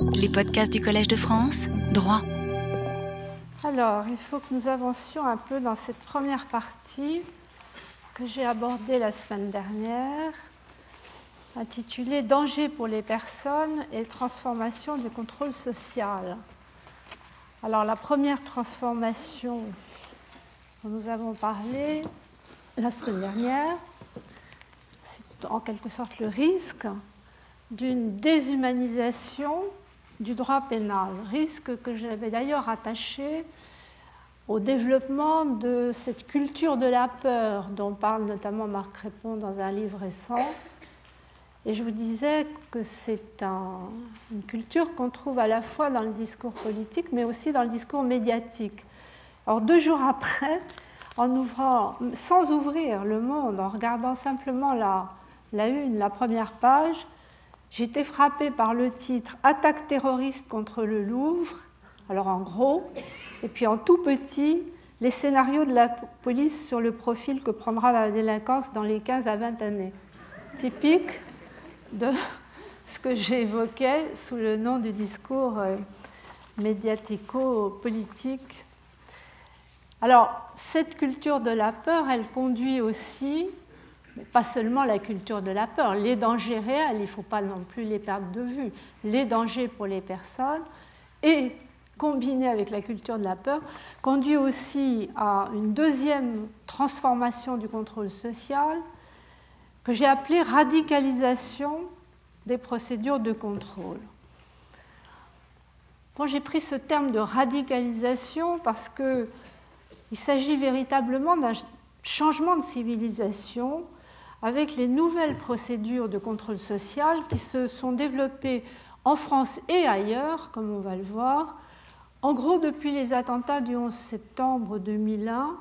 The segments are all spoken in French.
Les podcasts du Collège de France, droit. Alors, il faut que nous avancions un peu dans cette première partie que j'ai abordée la semaine dernière, intitulée Danger pour les personnes et transformation du contrôle social. Alors, la première transformation dont nous avons parlé la semaine dernière, c'est en quelque sorte le risque d'une déshumanisation du droit pénal, risque que j'avais d'ailleurs attaché au développement de cette culture de la peur dont parle notamment Marc Crépon dans un livre récent. Et je vous disais que c'est une culture qu'on trouve à la fois dans le discours politique, mais aussi dans le discours médiatique. Alors deux jours après, en ouvrant, sans ouvrir le monde, en regardant simplement la, la une, la première page, été frappée par le titre Attaque terroriste contre le Louvre, alors en gros, et puis en tout petit, les scénarios de la police sur le profil que prendra la délinquance dans les 15 à 20 années. Typique de ce que j'évoquais sous le nom du discours euh, médiatico-politique. Alors, cette culture de la peur, elle conduit aussi pas seulement la culture de la peur, les dangers réels, il ne faut pas non plus les perdre de vue, les dangers pour les personnes, et combiné avec la culture de la peur, conduit aussi à une deuxième transformation du contrôle social que j'ai appelée radicalisation des procédures de contrôle. j'ai pris ce terme de radicalisation parce qu'il s'agit véritablement d'un changement de civilisation avec les nouvelles procédures de contrôle social qui se sont développées en France et ailleurs, comme on va le voir, en gros depuis les attentats du 11 septembre 2001,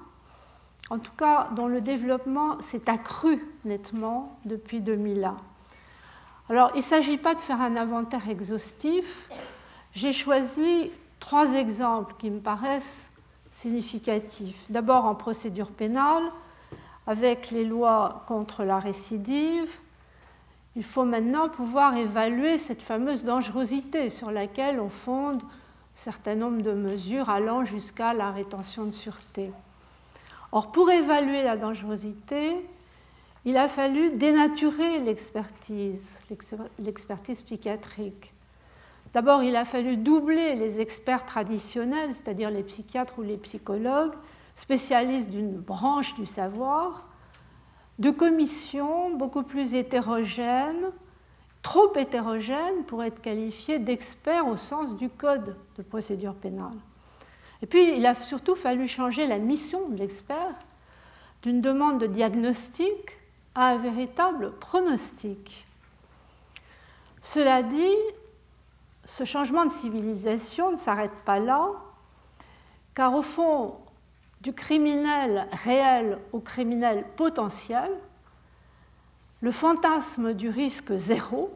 en tout cas dont le développement s'est accru nettement depuis 2001. Alors il ne s'agit pas de faire un inventaire exhaustif, j'ai choisi trois exemples qui me paraissent significatifs. D'abord en procédure pénale, avec les lois contre la récidive, il faut maintenant pouvoir évaluer cette fameuse dangerosité sur laquelle on fonde un certain nombre de mesures allant jusqu'à la rétention de sûreté. Or, pour évaluer la dangerosité, il a fallu dénaturer l'expertise, l'expertise psychiatrique. D'abord, il a fallu doubler les experts traditionnels, c'est-à-dire les psychiatres ou les psychologues, spécialiste d'une branche du savoir, de commissions beaucoup plus hétérogènes, trop hétérogènes pour être qualifiées d'experts au sens du code de procédure pénale. Et puis, il a surtout fallu changer la mission de l'expert d'une demande de diagnostic à un véritable pronostic. Cela dit, ce changement de civilisation ne s'arrête pas là, car au fond, du criminel réel au criminel potentiel, le fantasme du risque zéro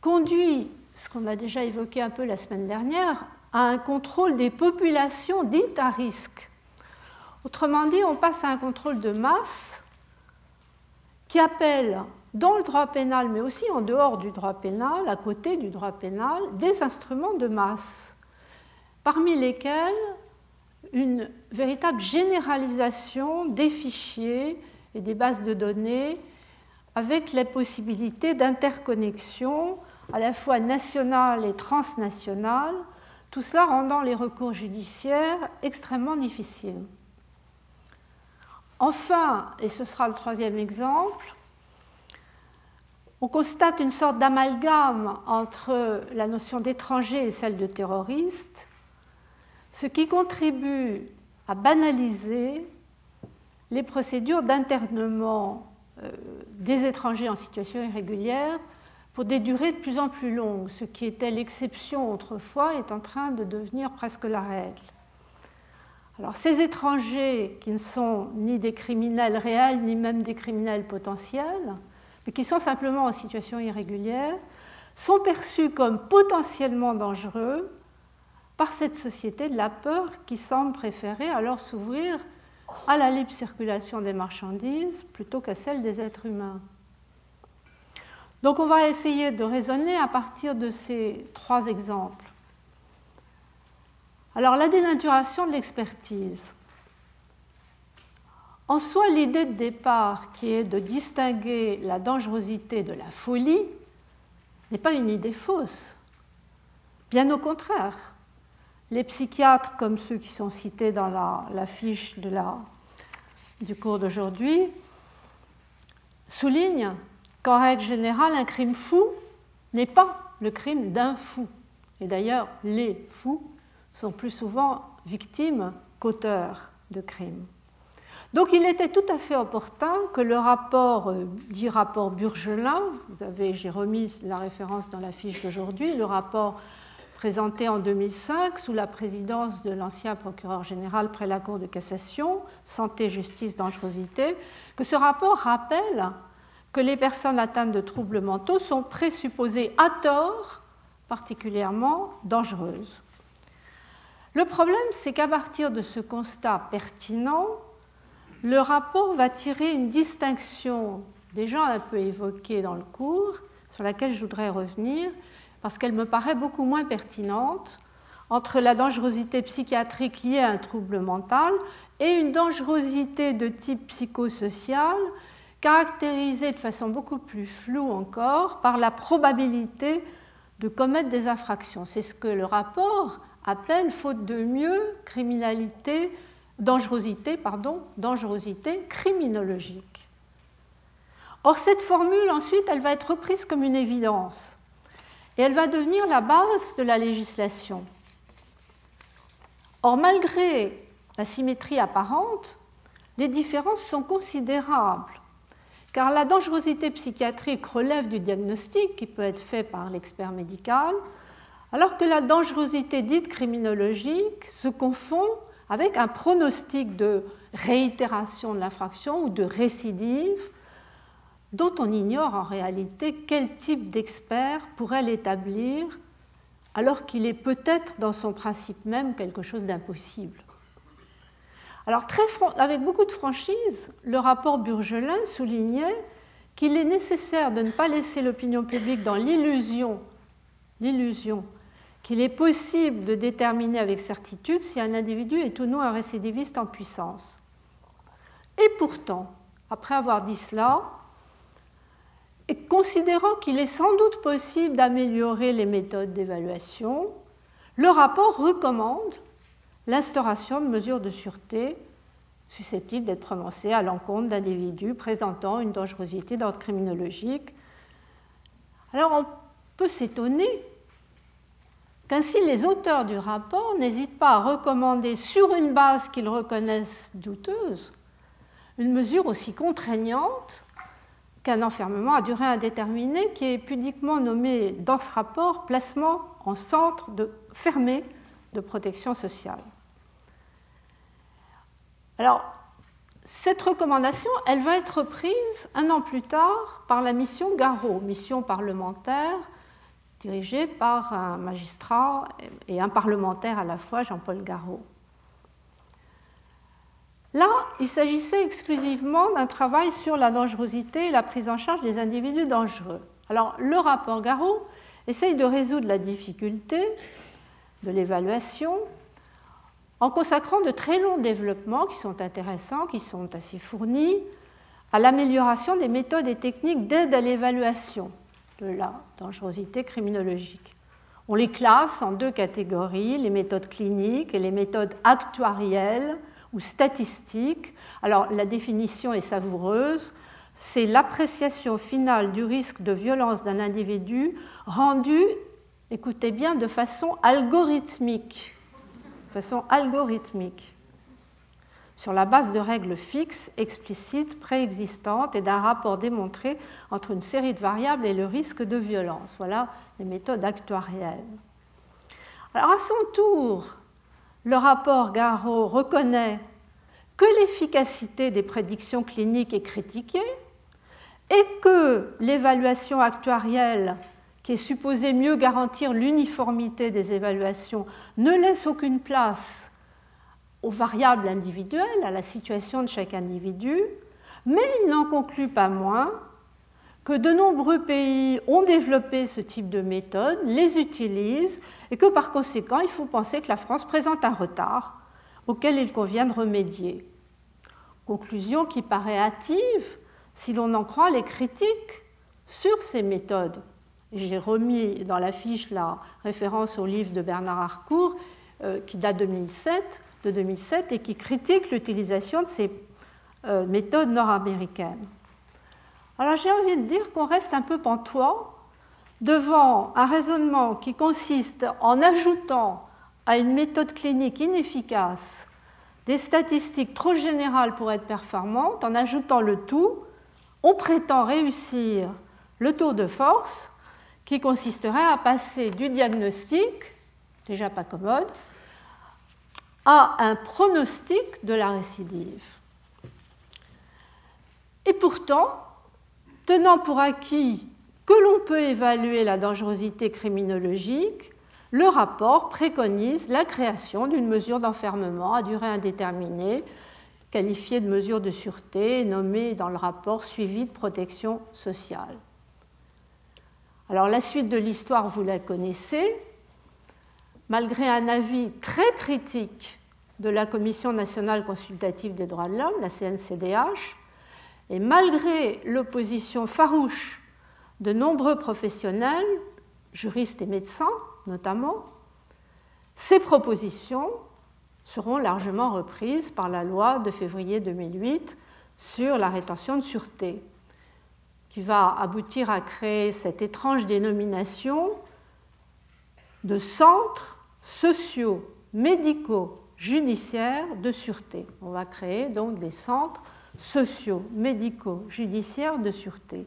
conduit, ce qu'on a déjà évoqué un peu la semaine dernière, à un contrôle des populations dites à risque. Autrement dit, on passe à un contrôle de masse qui appelle, dans le droit pénal, mais aussi en dehors du droit pénal, à côté du droit pénal, des instruments de masse, parmi lesquels une véritable généralisation des fichiers et des bases de données avec la possibilité d'interconnexion à la fois nationale et transnationale, tout cela rendant les recours judiciaires extrêmement difficiles. Enfin, et ce sera le troisième exemple, on constate une sorte d'amalgame entre la notion d'étranger et celle de terroriste, ce qui contribue à banaliser les procédures d'internement euh, des étrangers en situation irrégulière pour des durées de plus en plus longues. Ce qui était l'exception autrefois est en train de devenir presque la règle. Alors ces étrangers qui ne sont ni des criminels réels ni même des criminels potentiels, mais qui sont simplement en situation irrégulière, sont perçus comme potentiellement dangereux par cette société de la peur qui semble préférer alors s'ouvrir à la libre circulation des marchandises plutôt qu'à celle des êtres humains. Donc on va essayer de raisonner à partir de ces trois exemples. Alors la dénaturation de l'expertise. En soi, l'idée de départ qui est de distinguer la dangerosité de la folie n'est pas une idée fausse. Bien au contraire. Les psychiatres, comme ceux qui sont cités dans la, fiche du cours d'aujourd'hui, soulignent qu'en règle générale, un crime fou n'est pas le crime d'un fou. Et d'ailleurs, les fous sont plus souvent victimes qu'auteurs de crimes. Donc il était tout à fait opportun que le rapport, euh, dit rapport Burgelin, vous avez, j'ai remis la référence dans la fiche d'aujourd'hui, le rapport présenté en 2005 sous la présidence de l'ancien procureur général près la Cour de cassation, Santé, Justice, Dangerosité, que ce rapport rappelle que les personnes atteintes de troubles mentaux sont présupposées à tort particulièrement dangereuses. Le problème, c'est qu'à partir de ce constat pertinent, le rapport va tirer une distinction déjà un peu évoquée dans le cours, sur laquelle je voudrais revenir, parce qu'elle me paraît beaucoup moins pertinente, entre la dangerosité psychiatrique liée à un trouble mental et une dangerosité de type psychosocial, caractérisée de façon beaucoup plus floue encore par la probabilité de commettre des infractions. C'est ce que le rapport appelle, faute de mieux, criminalité dangerosité, pardon, dangerosité criminologique. Or, cette formule, ensuite, elle va être reprise comme une évidence et elle va devenir la base de la législation. Or, malgré la symétrie apparente, les différences sont considérables, car la dangerosité psychiatrique relève du diagnostic qui peut être fait par l'expert médical, alors que la dangerosité dite criminologique se confond avec un pronostic de réitération de l'infraction ou de récidive dont on ignore en réalité quel type d'expert pourrait l'établir alors qu'il est peut-être dans son principe même quelque chose d'impossible. Alors avec beaucoup de franchise, le rapport Burgelin soulignait qu'il est nécessaire de ne pas laisser l'opinion publique dans l'illusion, l'illusion qu'il est possible de déterminer avec certitude si un individu est ou non un récidiviste en puissance. Et pourtant, après avoir dit cela, et considérant qu'il est sans doute possible d'améliorer les méthodes d'évaluation, le rapport recommande l'instauration de mesures de sûreté susceptibles d'être prononcées à l'encontre d'individus présentant une dangerosité d'ordre criminologique. Alors on peut s'étonner qu'ainsi les auteurs du rapport n'hésitent pas à recommander sur une base qu'ils reconnaissent douteuse une mesure aussi contraignante qu'un enfermement à durée indéterminée qui est pudiquement nommé dans ce rapport placement en centre de, fermé de protection sociale. Alors, cette recommandation, elle va être prise un an plus tard par la mission Garot, mission parlementaire dirigé par un magistrat et un parlementaire à la fois, Jean-Paul Garot. Là, il s'agissait exclusivement d'un travail sur la dangerosité et la prise en charge des individus dangereux. Alors, le rapport Garot essaye de résoudre la difficulté de l'évaluation en consacrant de très longs développements qui sont intéressants, qui sont assez fournis, à l'amélioration des méthodes et techniques d'aide à l'évaluation de la dangerosité criminologique. On les classe en deux catégories, les méthodes cliniques et les méthodes actuarielles ou statistiques. Alors la définition est savoureuse, c'est l'appréciation finale du risque de violence d'un individu rendu, écoutez bien, de façon algorithmique. De façon algorithmique sur la base de règles fixes, explicites, préexistantes et d'un rapport démontré entre une série de variables et le risque de violence. Voilà les méthodes actuarielles. Alors à son tour, le rapport Garot reconnaît que l'efficacité des prédictions cliniques est critiquée et que l'évaluation actuarielle, qui est supposée mieux garantir l'uniformité des évaluations, ne laisse aucune place aux variables individuelles, à la situation de chaque individu, mais il n'en conclut pas moins que de nombreux pays ont développé ce type de méthode, les utilisent, et que par conséquent, il faut penser que la France présente un retard auquel il convient de remédier. Conclusion qui paraît hâtive si l'on en croit les critiques sur ces méthodes. J'ai remis dans la fiche la référence au livre de Bernard Harcourt euh, qui date 2007, de 2007 et qui critique l'utilisation de ces euh, méthodes nord-américaines. Alors j'ai envie de dire qu'on reste un peu pantois devant un raisonnement qui consiste en ajoutant à une méthode clinique inefficace des statistiques trop générales pour être performantes, en ajoutant le tout, on prétend réussir le tour de force qui consisterait à passer du diagnostic, déjà pas commode, à un pronostic de la récidive. Et pourtant, tenant pour acquis que l'on peut évaluer la dangerosité criminologique, le rapport préconise la création d'une mesure d'enfermement à durée indéterminée, qualifiée de mesure de sûreté, nommée dans le rapport suivi de protection sociale. Alors la suite de l'histoire, vous la connaissez. Malgré un avis très critique de la Commission nationale consultative des droits de l'homme, la CNCDH, et malgré l'opposition farouche de nombreux professionnels, juristes et médecins notamment, ces propositions seront largement reprises par la loi de février 2008 sur la rétention de sûreté, qui va aboutir à créer cette étrange dénomination de centres sociaux, médicaux, judiciaires de sûreté. On va créer donc des centres sociaux, médicaux, judiciaires de sûreté.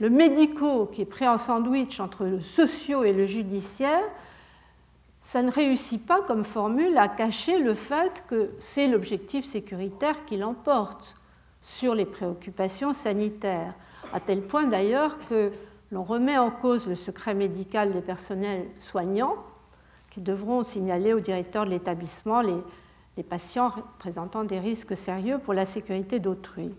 Le médicaux qui est pris en sandwich entre le socio et le judiciaire, ça ne réussit pas comme formule à cacher le fait que c'est l'objectif sécuritaire qui l'emporte sur les préoccupations sanitaires, à tel point d'ailleurs que l'on remet en cause le secret médical des personnels soignants qui devront signaler au directeur de l'établissement les, les patients présentant des risques sérieux pour la sécurité d'autrui.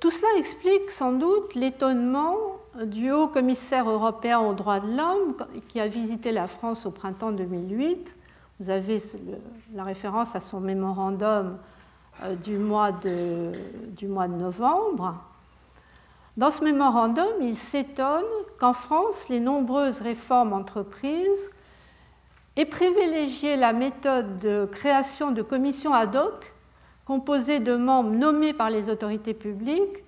Tout cela explique sans doute l'étonnement du haut commissaire européen aux droits de l'homme qui a visité la France au printemps 2008. Vous avez la référence à son mémorandum euh, du mois de, du mois de novembre. Dans ce mémorandum, il s'étonne qu'en France, les nombreuses réformes entreprises et privilégier la méthode de création de commissions ad hoc composées de membres nommés par les autorités publiques,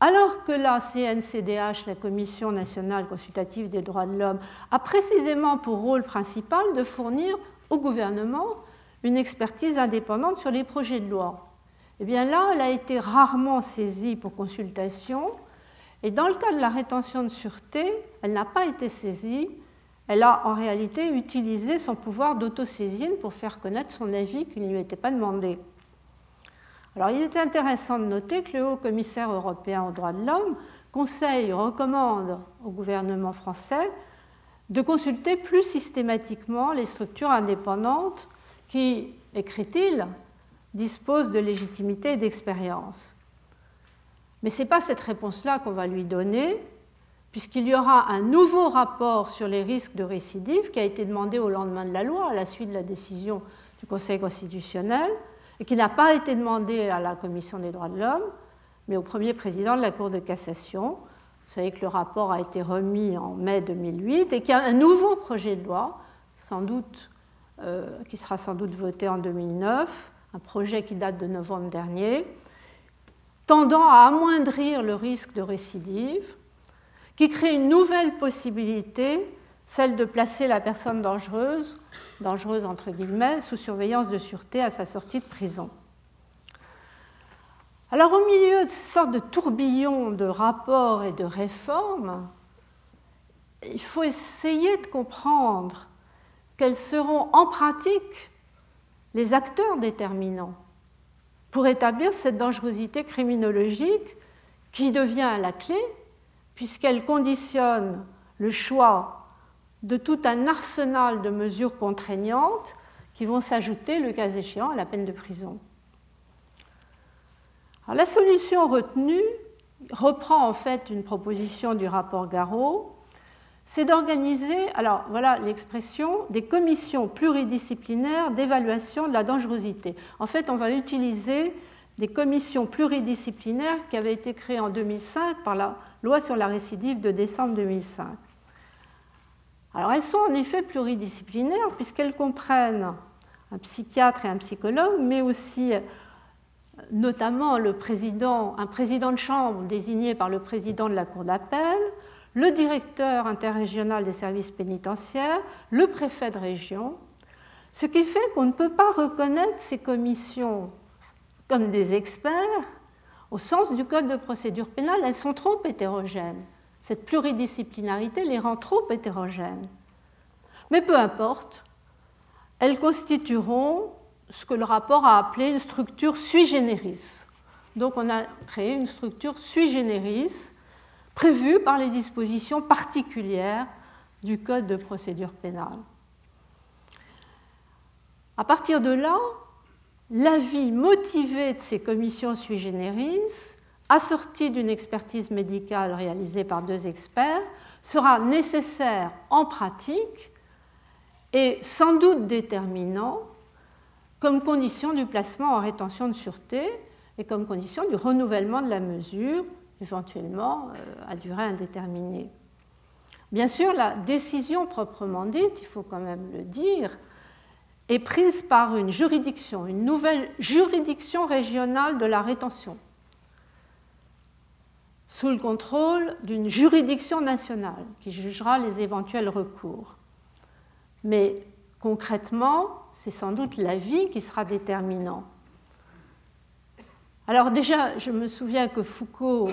alors que la CNCDH, la Commission nationale consultative des droits de l'homme, a précisément pour rôle principal de fournir au gouvernement une expertise indépendante sur les projets de loi. Eh bien là, elle a été rarement saisie pour consultation, et dans le cas de la rétention de sûreté, elle n'a pas été saisie elle a en réalité utilisé son pouvoir d'autosaisine pour faire connaître son avis qui ne lui était pas demandé. Alors il est intéressant de noter que le haut commissaire européen aux droits de l'homme conseille, recommande au gouvernement français de consulter plus systématiquement les structures indépendantes qui, écrit-il, disposent de légitimité et d'expérience. Mais ce n'est pas cette réponse-là qu'on va lui donner, puisqu'il y aura un nouveau rapport sur les risques de récidive qui a été demandé au lendemain de la loi, à la suite de la décision du Conseil constitutionnel, et qui n'a pas été demandé à la Commission des droits de l'homme, mais au premier président de la Cour de cassation. Vous savez que le rapport a été remis en mai 2008 et qu'il y a un nouveau projet de loi, sans doute, euh, qui sera sans doute voté en 2009, un projet qui date de novembre dernier, tendant à amoindrir le risque de récidive qui crée une nouvelle possibilité, celle de placer la personne dangereuse, dangereuse entre guillemets, sous surveillance de sûreté à sa sortie de prison. Alors au milieu de cette sorte de tourbillon de rapports et de réformes, il faut essayer de comprendre quels seront en pratique les acteurs déterminants pour établir cette dangerosité criminologique qui devient la clé puisqu'elle conditionne le choix de tout un arsenal de mesures contraignantes qui vont s'ajouter, le cas échéant, à la peine de prison. la solution retenue reprend en fait une proposition du rapport Garot, c'est d'organiser, alors voilà l'expression, des commissions pluridisciplinaires d'évaluation de la dangerosité. En fait, on va utiliser des commissions pluridisciplinaires qui avaient été créées en 2005 par la loi sur la récidive de décembre 2005. Alors elles sont en effet pluridisciplinaires puisqu'elles comprennent un psychiatre et un psychologue, mais aussi notamment le président, un président de chambre désigné par le président de la Cour d'appel, le directeur interrégional des services pénitentiaires, le préfet de région, ce qui fait qu'on ne peut pas reconnaître ces commissions comme des experts au sens du Code de procédure pénale, elles sont trop hétérogènes. Cette pluridisciplinarité les rend trop hétérogènes. Mais peu importe, elles constitueront ce que le rapport a appelé une structure sui generis. Donc on a créé une structure sui generis prévue par les dispositions particulières du Code de procédure pénale. À partir de là, l'avis motivé de ces commissions sui generis, assorti d'une expertise médicale réalisée par deux experts, sera nécessaire en pratique et sans doute déterminant comme condition du placement en rétention de sûreté et comme condition du renouvellement de la mesure, éventuellement euh, à durée indéterminée. Bien sûr, la décision proprement dite, il faut quand même le dire, est prise par une juridiction, une nouvelle juridiction régionale de la rétention, sous le contrôle d'une juridiction nationale qui jugera les éventuels recours. Mais concrètement, c'est sans doute la vie qui sera déterminant. Alors déjà, je me souviens que Foucault,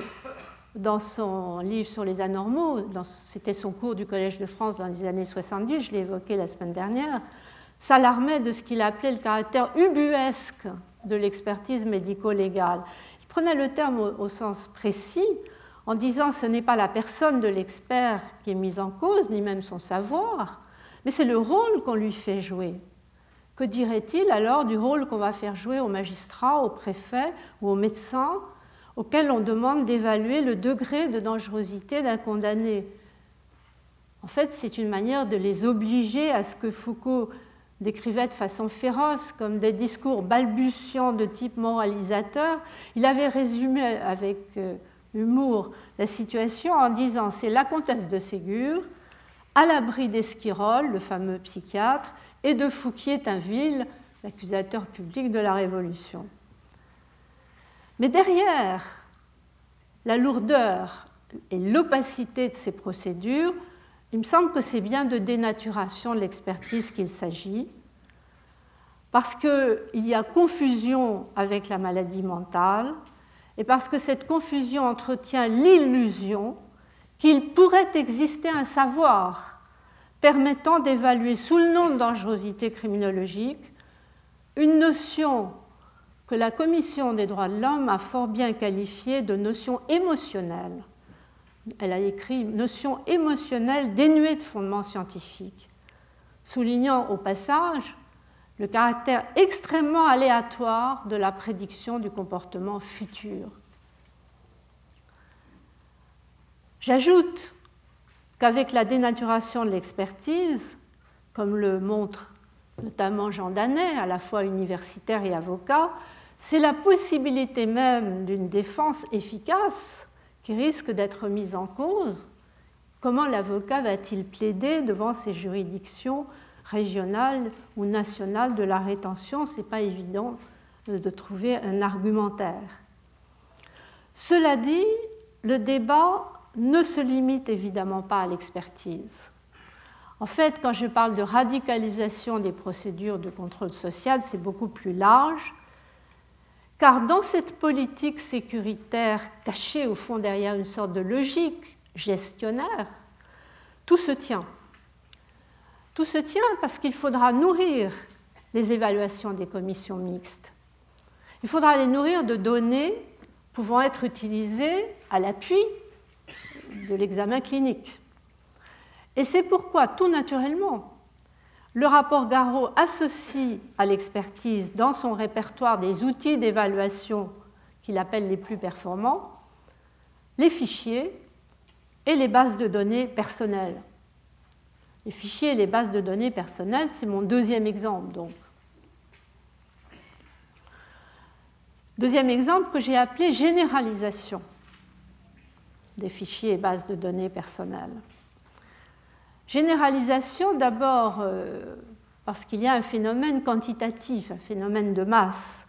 dans son livre sur les anormaux, c'était son cours du Collège de France dans les années 70, je l'ai évoqué la semaine dernière, s'alarmait de ce qu'il appelait le caractère ubuesque de l'expertise médico-légale. Il prenait le terme au, sens précis en disant ce n'est pas la personne de l'expert qui est mise en cause, ni même son savoir, mais c'est le rôle qu'on lui fait jouer. Que dirait-il alors du rôle qu'on va faire jouer au magistrat, au préfet ou au médecin auquel on demande d'évaluer le degré de dangerosité d'un condamné? En fait, c'est une manière de les obliger à ce que Foucault décrivait de façon féroce comme des discours balbutiants de type moralisateur. Il avait résumé avec euh, humour la situation en disant c'est la comtesse de Ségur à l'abri d'Esquirol, le fameux psychiatre, et de Fouquier-Tinville, l'accusateur public de la Révolution. Mais derrière la lourdeur et l'opacité de ces procédures, il me semble que c'est bien de dénaturation de l'expertise qu'il s'agit, parce qu'il y a confusion avec la maladie mentale, et parce que cette confusion entretient l'illusion qu'il pourrait exister un savoir permettant d'évaluer sous le nom de dangerosité criminologique une notion que la Commission des droits de l'homme a fort bien qualifiée de notion émotionnelle. Elle a écrit notion émotionnelle dénuée de fondement scientifique, soulignant au passage le caractère extrêmement aléatoire de la prédiction du comportement futur. J'ajoute qu'avec la dénaturation de l'expertise, comme le montre notamment Jean Danet, à la fois universitaire et avocat, c'est la possibilité même d'une défense efficace risque d'être mise en cause. Comment l'avocat va-t-il plaider devant ces juridictions régionales ou nationales de la rétention? Ce n'est pas évident de trouver un argumentaire. Cela dit, le débat ne se limite évidemment pas à l'expertise. En fait, quand je parle de radicalisation des procédures de contrôle social, c'est beaucoup plus large, car dans cette politique sécuritaire cachée au fond derrière une sorte de logique gestionnaire, tout se tient. Tout se tient parce qu'il faudra nourrir les évaluations des commissions mixtes. Il faudra les nourrir de données pouvant être utilisées à l'appui de l'examen clinique. Et c'est pourquoi, tout naturellement, le rapport Garot associe à l'expertise dans son répertoire des outils d'évaluation qu'il appelle les plus performants les fichiers et les bases de données personnelles. Les fichiers et les bases de données personnelles, c'est mon deuxième exemple donc. Deuxième exemple que j'ai appelé généralisation des fichiers et bases de données personnelles. Généralisation d'abord euh, parce qu'il y a un phénomène quantitatif, un phénomène de masse.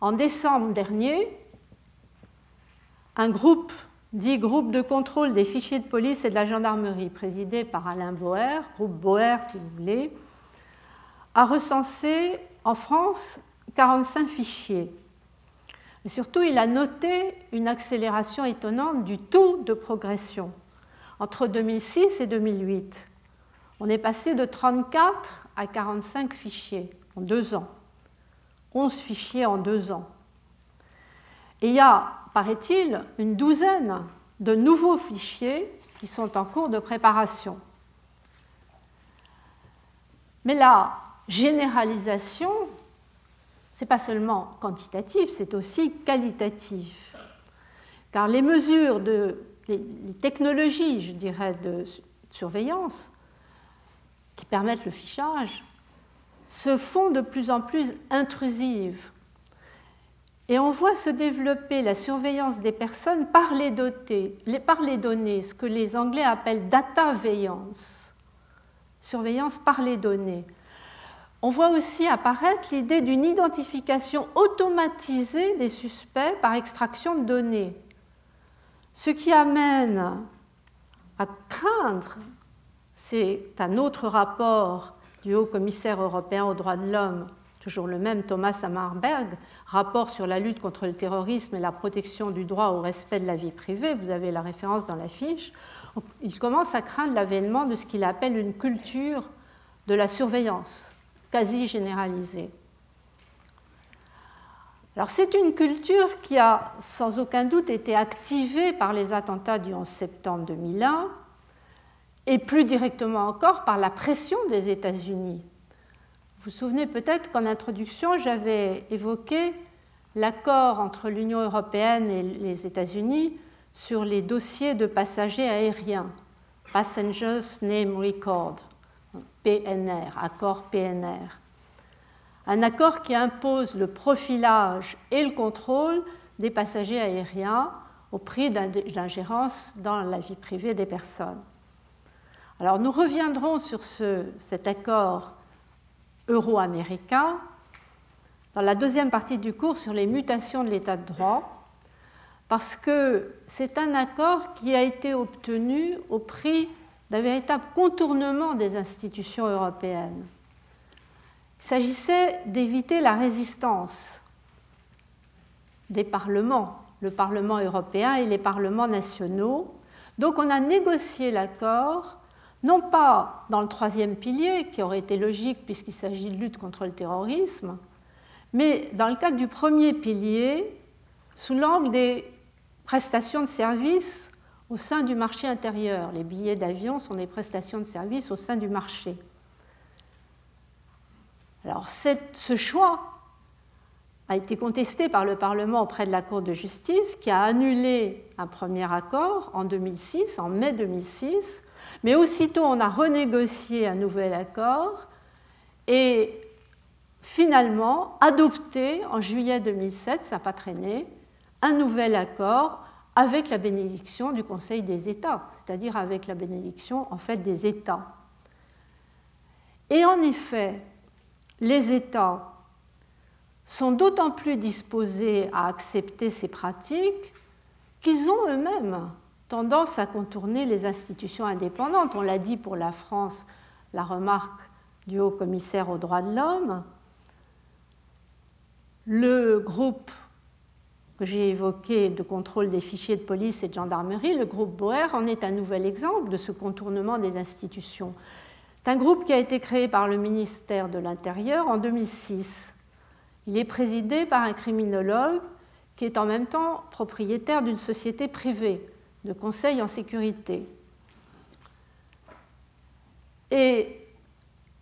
En décembre dernier, un groupe, dit groupe de contrôle des fichiers de police et de la gendarmerie, présidé par Alain Boer, groupe Boer si vous voulez, a recensé en France 45 fichiers. Et surtout, il a noté une accélération étonnante du taux de progression entre 2006 et 2008. On est passé de 34 à 45 fichiers en deux ans, 11 fichiers en deux ans. Et il y a, paraît-il, une douzaine de nouveaux fichiers qui sont en cours de préparation. Mais la généralisation, ce n'est pas seulement quantitatif, c'est aussi qualitatif. Car les mesures de les technologies, je dirais, de surveillance qui permettent le fichage se font de plus en plus intrusives. Et on voit se développer la surveillance des personnes par les, par les données, ce que les Anglais appellent data veillance, surveillance par les données. On voit aussi apparaître l'idée d'une identification automatisée des suspects par extraction de données, ce qui amène à craindre c'est un autre rapport du haut commissaire européen aux droits de l'homme, toujours le même Thomas Hammarberg, rapport sur la lutte contre le terrorisme et la protection du droit au respect de la vie privée, vous avez la référence dans la fiche, il commence à craindre l'avènement de ce qu'il appelle une culture de la surveillance, quasi généralisée. C'est une culture qui a sans aucun doute été activée par les attentats du 11 septembre 2001 et plus directement encore par la pression des États-Unis. Vous vous souvenez peut-être qu'en introduction, j'avais évoqué l'accord entre l'Union européenne et les États-Unis sur les dossiers de passagers aériens, Passengers Name Record, PNR, accord PNR. Un accord qui impose le profilage et le contrôle des passagers aériens au prix d'ingérence dans la vie privée des personnes. Alors nous reviendrons sur cet accord euro-américain dans la deuxième partie du cours sur les mutations de l'état de droit, parce que c'est un accord qui a été obtenu au prix d'un véritable contournement des institutions européennes. Il s'agissait d'éviter la résistance des parlements, le Parlement européen et les parlements nationaux. Donc on a négocié l'accord non pas dans le troisième pilier, qui aurait été logique puisqu'il s'agit de lutte contre le terrorisme, mais dans le cadre du premier pilier, sous l'angle des prestations de services au sein du marché intérieur. Les billets d'avion sont des prestations de services au sein du marché. Alors ce choix a été contesté par le Parlement auprès de la Cour de justice qui a annulé un premier accord en 2006, en mai 2006, mais aussitôt, on a renégocié un nouvel accord et finalement adopté en juillet 2007, ça n'a pas traîné, un nouvel accord avec la bénédiction du Conseil des États, c'est-à-dire avec la bénédiction en fait des États. Et en effet, les États sont d'autant plus disposés à accepter ces pratiques qu'ils ont eux-mêmes tendance à contourner les institutions indépendantes. On l'a dit pour la France, la remarque du haut commissaire aux droits de l'homme. Le groupe que j'ai évoqué de contrôle des fichiers de police et de gendarmerie, le groupe Boer, en est un nouvel exemple de ce contournement des institutions. C'est un groupe qui a été créé par le ministère de l'Intérieur en 2006. Il est présidé par un criminologue qui est en même temps propriétaire d'une société privée, de conseil en sécurité. Et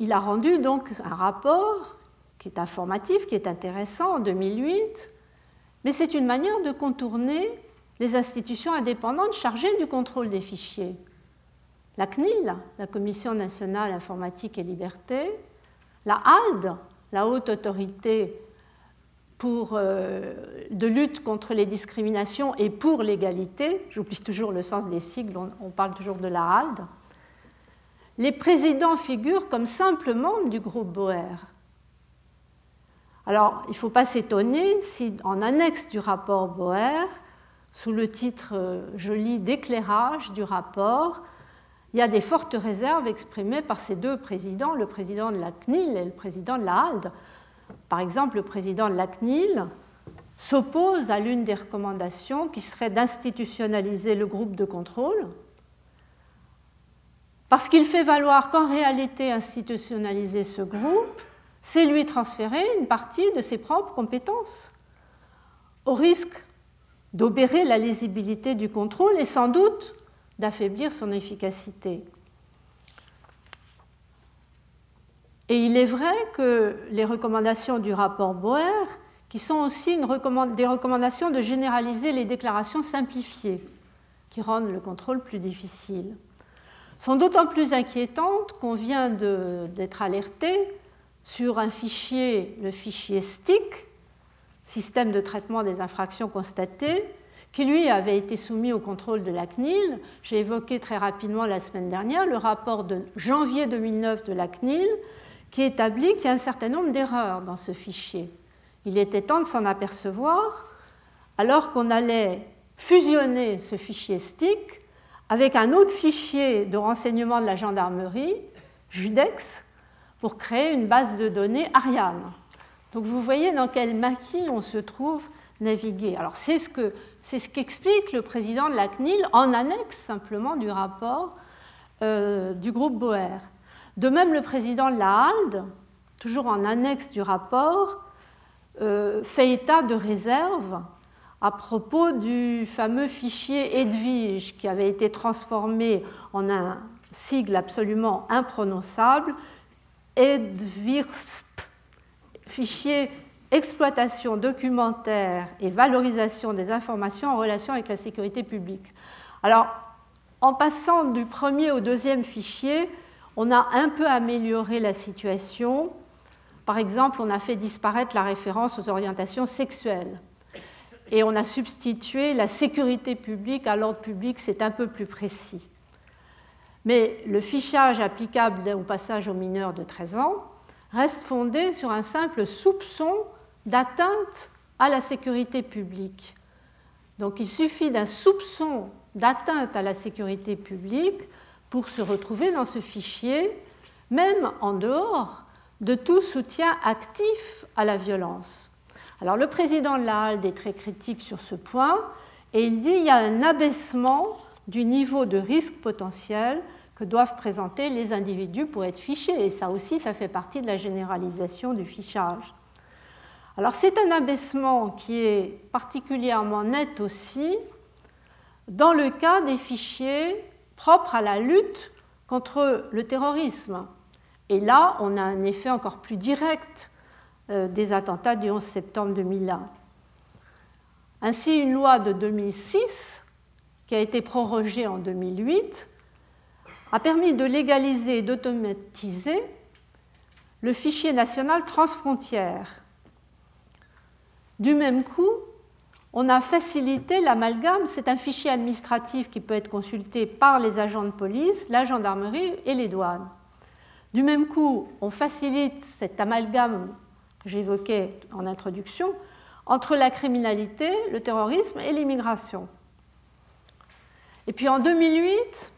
il a rendu donc un rapport qui est informatif, qui est intéressant en 2008, mais c'est une manière de contourner les institutions indépendantes chargées du contrôle des fichiers. La CNIL, la Commission nationale informatique et liberté, la HALD, la Haute Autorité pour, euh, de lutte contre les discriminations et pour l'égalité, j'oublie toujours le sens des sigles, on, parle toujours de la HALD, les présidents figurent comme simples membres du groupe Boer. Alors, il ne faut pas s'étonner si, en annexe du rapport Boer, sous le titre euh, joli d'éclairage du rapport, il y a des fortes réserves exprimées par ces deux présidents, le président de la CNIL et le président de la HALD. Par exemple, le président de la CNIL s'oppose à l'une des recommandations qui serait d'institutionnaliser le groupe de contrôle, parce qu'il fait valoir qu'en réalité, institutionnaliser ce groupe, c'est lui transférer une partie de ses propres compétences, au risque d'obérer la lisibilité du contrôle et sans doute d'affaiblir son efficacité. Et il est vrai que les recommandations du rapport Boer, qui sont aussi des recommandations de généraliser les déclarations simplifiées, qui rendent le contrôle plus difficile, sont d'autant plus inquiétantes qu'on vient d'être alerté sur un fichier, le fichier STIC, système de traitement des infractions constatées, qui lui avait été soumis au contrôle de la CNIL. J'ai évoqué très rapidement la semaine dernière le rapport de janvier 2009 de la CNIL qui établit qu'il y a un certain nombre d'erreurs dans ce fichier. Il était temps de s'en apercevoir alors qu'on allait fusionner ce fichier STIC avec un autre fichier de renseignement de la gendarmerie, Judex, pour créer une base de données Ariane. Donc vous voyez dans quel maquis on se trouve naviguer. Alors c'est ce que c'est ce qu'explique le président de la CNIL en annexe simplement du rapport euh, du groupe Boer. De même, le président de la HALD, toujours en annexe du rapport, euh, fait état de réserve à propos du fameux fichier Edwige qui avait été transformé en un sigle absolument imprononçable, EDVIRSP, fichier exploitation documentaire et valorisation des informations en relation avec la sécurité publique. Alors, en passant du premier au deuxième fichier, on a un peu amélioré la situation. Par exemple, on a fait disparaître la référence aux orientations sexuelles. Et on a substitué la sécurité publique à l'ordre public, c'est un peu plus précis. Mais le fichage applicable au passage aux mineurs de 13 ans reste fondé sur un simple soupçon d'atteinte à la sécurité publique. Donc il suffit d'un soupçon d'atteinte à la sécurité publique pour se retrouver dans ce fichier, même en dehors de tout soutien actif à la violence. Alors le président de la HALD est très critique sur ce point et il dit qu'il y a un abaissement du niveau de risque potentiel que doivent présenter les individus pour être fichés. Et ça aussi, ça fait partie de la généralisation du fichage. Alors c'est un abaissement qui est particulièrement net aussi dans le cas des fichiers propres à la lutte contre le terrorisme. Et là, on a un effet encore plus direct euh, des attentats du 11 septembre 2001. Ainsi, une loi de 2006, qui a été prorogée en 2008, a permis de légaliser et d'automatiser le fichier national transfrontière du même coup, on a facilité l'amalgame. C'est un fichier administratif qui peut être consulté par les agents de police, la gendarmerie et les douanes. Du même coup, on facilite cet amalgame que j'évoquais en introduction entre la criminalité, le terrorisme et l'immigration. Et puis en 2008,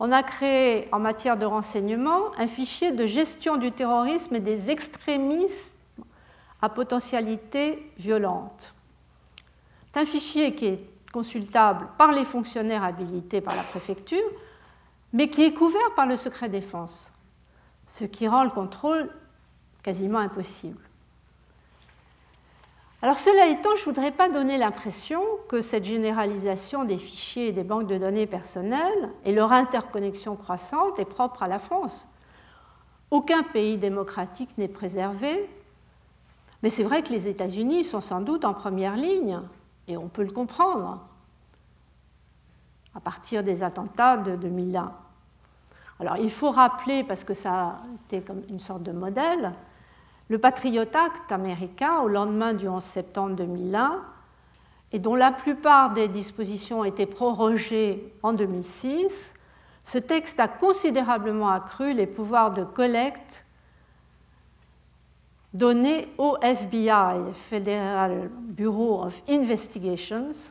on a créé en matière de renseignement un fichier de gestion du terrorisme et des extrémistes à potentialité violente. C'est un fichier qui est consultable par les fonctionnaires habilités par la préfecture, mais qui est couvert par le secret défense, ce qui rend le contrôle quasiment impossible. Alors cela étant, je ne voudrais pas donner l'impression que cette généralisation des fichiers et des banques de données personnelles et leur interconnexion croissante est propre à la France. Aucun pays démocratique n'est préservé mais c'est vrai que les États-Unis sont sans doute en première ligne, et on peut le comprendre. à partir des attentats de 2001. Alors il faut rappeler, parce que ça a été comme une sorte de modèle, le Patriot Act américain au lendemain du 11 septembre 2001, et dont la plupart des dispositions ont été prorogées en 2006, ce texte a considérablement accru les pouvoirs de collecte donnés au FBI, Federal Bureau of Investigations.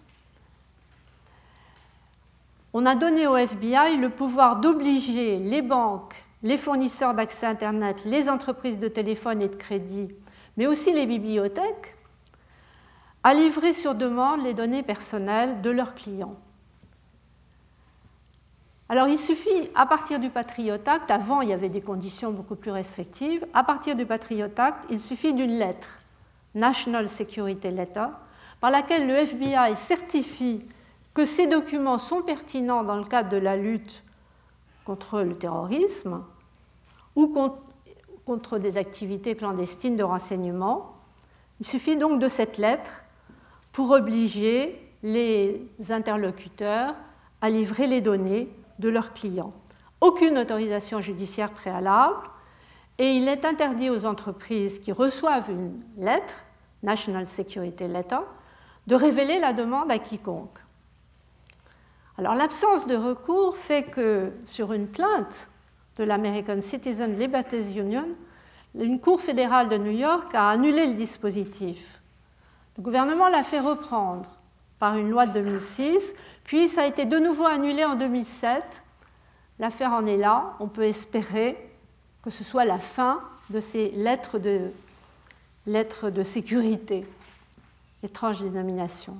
On a donné au FBI le pouvoir d'obliger les banques, les fournisseurs d'accès Internet, les entreprises de téléphone et de crédit, mais aussi les bibliothèques, à livrer sur demande les données personnelles de leurs clients. Alors il suffit, à partir du Patriot Act, avant il y avait des conditions beaucoup plus restrictives, à partir du Patriot Act, il suffit d'une lettre, National Security Letter, par laquelle le FBI certifie que ces documents sont pertinents dans le cadre de la lutte contre le terrorisme ou contre des activités clandestines de renseignement. Il suffit donc de cette lettre pour obliger les interlocuteurs à livrer les données de leurs clients. Aucune autorisation judiciaire préalable et il est interdit aux entreprises qui reçoivent une lettre, National Security Letter, de révéler la demande à quiconque. Alors l'absence de recours fait que sur une plainte de l'American Citizen Liberties Union, une cour fédérale de New York a annulé le dispositif. Le gouvernement l'a fait reprendre par une loi de 2006, puis ça a été de nouveau annulé en 2007. L'affaire en est là. On peut espérer que ce soit la fin de ces lettres de, lettres de sécurité. Étrange dénomination.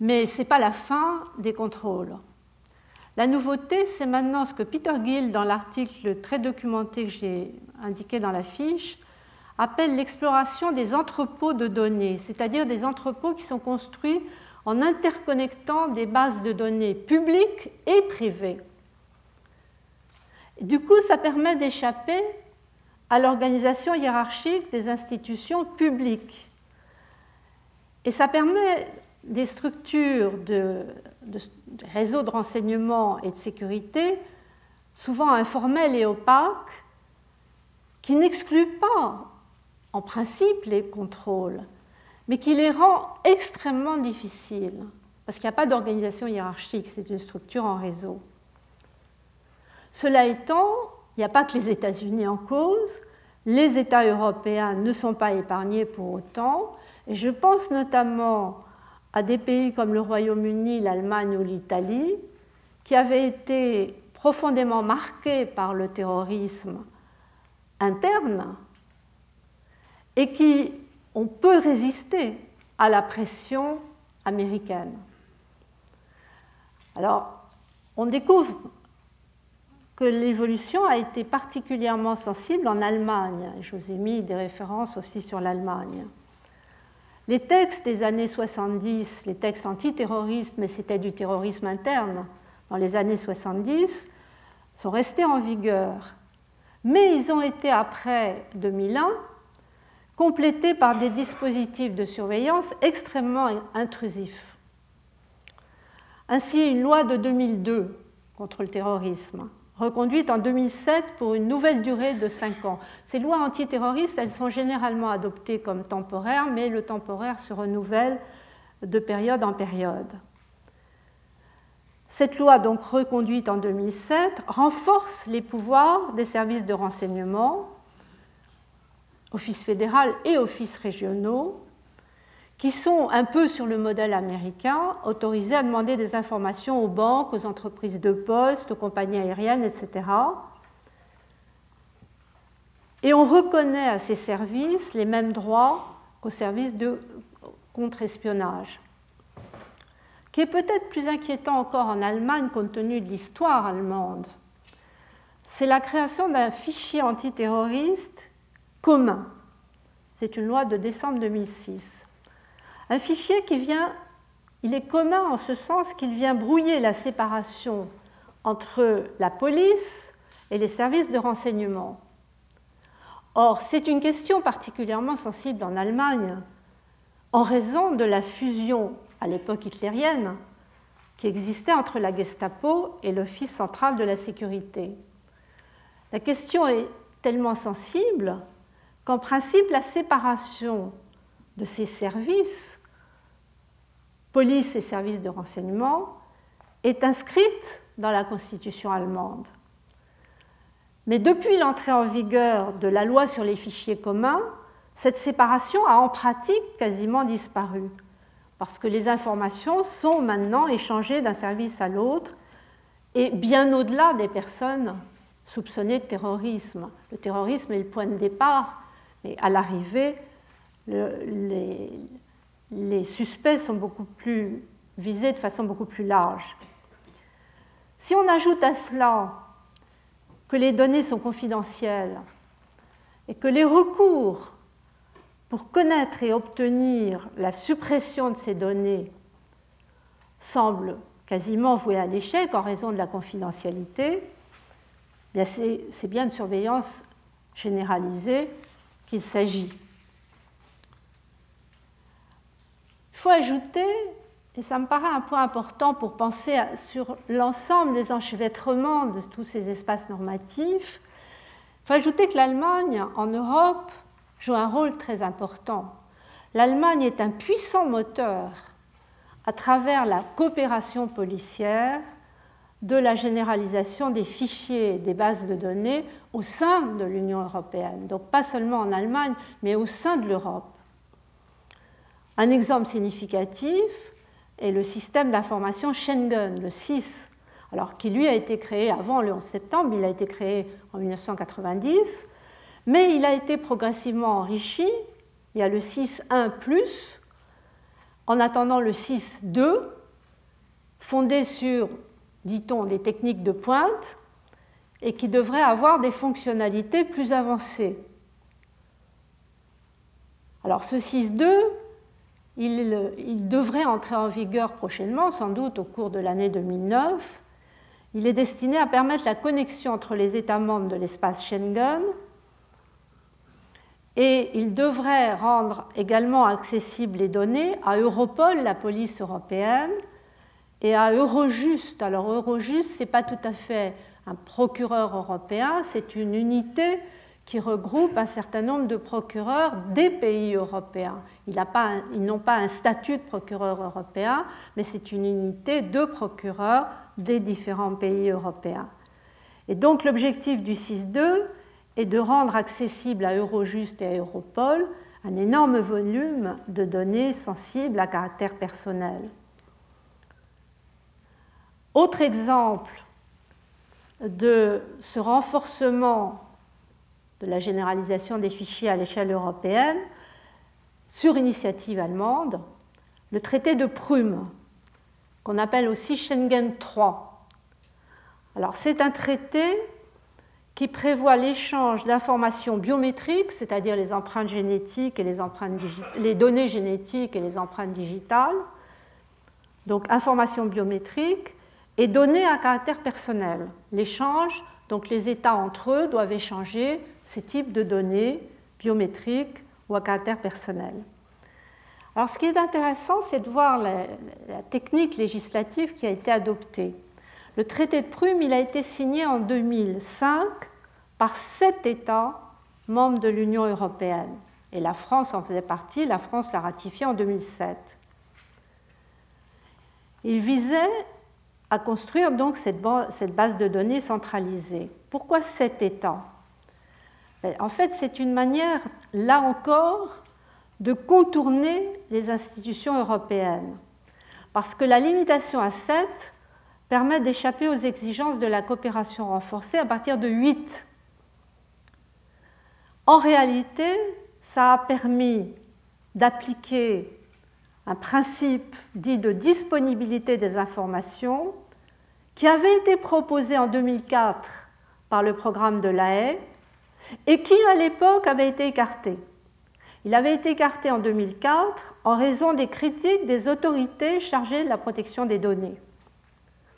Mais ce n'est pas la fin des contrôles. La nouveauté, c'est maintenant ce que Peter Gill, dans l'article très documenté que j'ai indiqué dans la fiche, appelle l'exploration des entrepôts de données, c'est-à-dire des entrepôts qui sont construits en interconnectant des bases de données publiques et privées. Du coup, ça permet d'échapper à l'organisation hiérarchique des institutions publiques. Et ça permet des structures de, réseaux de renseignement et de sécurité, souvent informelles et opaques, qui n'excluent pas en principe les contrôles, mais qui les rend extrêmement difficiles, parce qu'il n'y a pas d'organisation hiérarchique, c'est une structure en réseau. Cela étant, il n'y a pas que les États-Unis en cause, les États européens ne sont pas épargnés pour autant, et je pense notamment à des pays comme le Royaume-Uni, l'Allemagne ou l'Italie, qui avaient été profondément marqués par le terrorisme interne et qui ont peu résisté à la pression américaine. Alors, on découvre que l'évolution a été particulièrement sensible en Allemagne. Je vous ai mis des références aussi sur l'Allemagne. Les textes des années 70, les textes antiterroristes, mais c'était du terrorisme interne dans les années 70, sont restés en vigueur. Mais ils ont été, après 2001, complétés par des dispositifs de surveillance extrêmement intrusifs. Ainsi, une loi de 2002 contre le terrorisme, reconduite en 2007 pour une nouvelle durée de 5 ans. Ces lois antiterroristes, elles sont généralement adoptées comme temporaires, mais le temporaire se renouvelle de période en période. Cette loi, donc reconduite en 2007, renforce les pouvoirs des services de renseignement office fédéral et offices régionaux, qui sont un peu sur le modèle américain, autorisés à demander des informations aux banques, aux entreprises de poste, aux compagnies aériennes, etc. Et on reconnaît à ces services les mêmes droits qu'aux services de contre-espionnage. Qui est peut-être plus inquiétant encore en Allemagne compte tenu de l'histoire allemande, c'est la création d'un fichier antiterroriste commun. C'est une loi de décembre 2006. Un fichier qui vient, il est commun en ce sens qu'il vient brouiller la séparation entre la police et les services de renseignement. Or, c'est une question particulièrement sensible en Allemagne, en raison de la fusion à l'époque hitlérienne qui existait entre la Gestapo et l'Office central de la sécurité. La question est tellement sensible qu'en principe, la séparation de ces services, police et services de renseignement, est inscrite dans la Constitution allemande. Mais depuis l'entrée en vigueur de la loi sur les fichiers communs, cette séparation a en pratique quasiment disparu, parce que les informations sont maintenant échangées d'un service à l'autre et bien au-delà des personnes soupçonnées de terrorisme. Le terrorisme est le point de départ, mais à l'arrivée, les, suspects sont beaucoup plus visés de façon beaucoup plus large. Si on ajoute à cela que les données sont confidentielles et que les recours pour connaître et obtenir la suppression de ces données semblent quasiment voués à l'échec en raison de la confidentialité, c'est bien de surveillance généralisée s'agit. Il faut ajouter et ça me paraît un point important pour penser sur l'ensemble des enchevêtrements de tous ces espaces normatifs. Il faut ajouter que l'Allemagne, en Europe, joue un rôle très important. L'Allemagne est un puissant moteur à travers la coopération policière de la généralisation des fichiers, des bases de données au sein de l'Union européenne. Donc pas seulement en Allemagne, mais au sein de l'Europe. Un exemple significatif, et le système d'information Schengen, le 6, alors qui lui a été créé avant le 11 septembre, il a été créé en 1990, mais il a été progressivement enrichi. Il y a le 6.1 en attendant le 6.2, fondé sur, dit-on, les techniques de pointe, et qui devrait avoir des fonctionnalités plus avancées. Alors ce 6.2, il, devrait entrer en vigueur prochainement, sans doute au cours de l'année 2009. Il est destiné à permettre la connexion entre les États membres de l'espace Schengen et il devrait rendre également accessibles les données à Europol, la police européenne, et à Eurojust. Alors Eurojust, ce n'est pas tout à fait un procureur européen, c'est une unité qui regroupe un certain nombre de procureurs des pays européens. Ils n'ont pas un statut de procureur européen, mais c'est une unité de procureurs des différents pays européens. Et donc l'objectif du 6.2 est de rendre accessible à Eurojust et à Europol un énorme volume de données sensibles à caractère personnel. Autre exemple de ce renforcement de la généralisation des fichiers à l'échelle européenne, sur initiative allemande, le traité de Prüm, qu'on appelle aussi Schengen III. Alors c'est un traité qui prévoit l'échange d'informations biométriques, c'est-à-dire les empreintes génétiques et les, empreintes les données génétiques et les empreintes digitales, donc informations biométriques, et données à caractère personnel. L'échange, donc les États entre eux doivent échanger ces types de données biométriques ou à caractère personnel. Alors ce qui est intéressant, c'est de voir la, technique législative qui a été adoptée. Le traité de Prüm, il a été signé en 2005 par sept États membres de l'Union européenne. Et la France en faisait partie, la France l'a ratifié en 2007. Il visait à construire donc cette base de données centralisée. Pourquoi sept États ben, en fait, c'est une manière, là encore, de contourner les institutions européennes. Parce que la limitation à 7 permet d'échapper aux exigences de la coopération renforcée à partir de 8. En réalité, ça a permis d'appliquer un principe dit de disponibilité des informations qui avait été proposé en 2004 par le programme de la haie et qui à l'époque avait été écarté. Il avait été écarté en 2004 en raison des critiques des autorités chargées de la protection des données.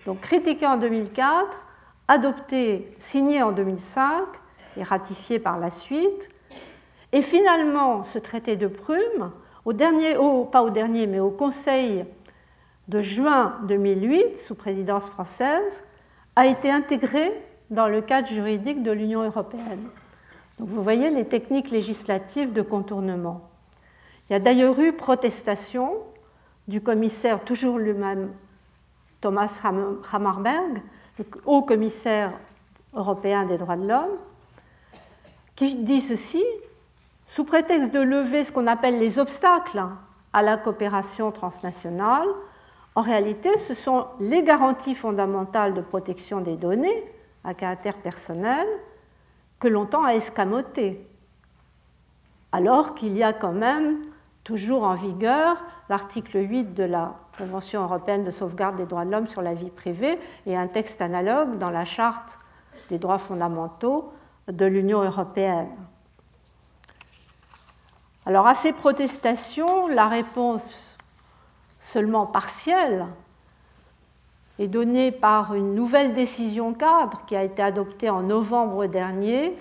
Donc critiqué en 2004, adopté, signé en 2005 et ratifié par la suite. Et finalement, ce traité de Prüm, au dernier, pas au dernier, mais au Conseil de juin 2008, sous présidence française, a été intégré dans le cadre juridique de l'Union européenne. Donc vous voyez les techniques législatives de contournement. Il y a d'ailleurs eu protestation du commissaire, toujours lui-même, Thomas Hammarberg, le haut commissaire européen des droits de l'homme, qui dit ceci, sous prétexte de lever ce qu'on appelle les obstacles à la coopération transnationale, en réalité, ce sont les garanties fondamentales de protection des données à caractère personnel que l'on tend à escamoter, alors qu'il y a quand même toujours en vigueur l'article 8 de la Convention européenne de sauvegarde des droits de l'homme sur la vie privée et un texte analogue dans la Charte des droits fondamentaux de l'Union européenne. Alors à ces protestations, la réponse seulement partielle est donnée par une nouvelle décision cadre qui a été adoptée en novembre dernier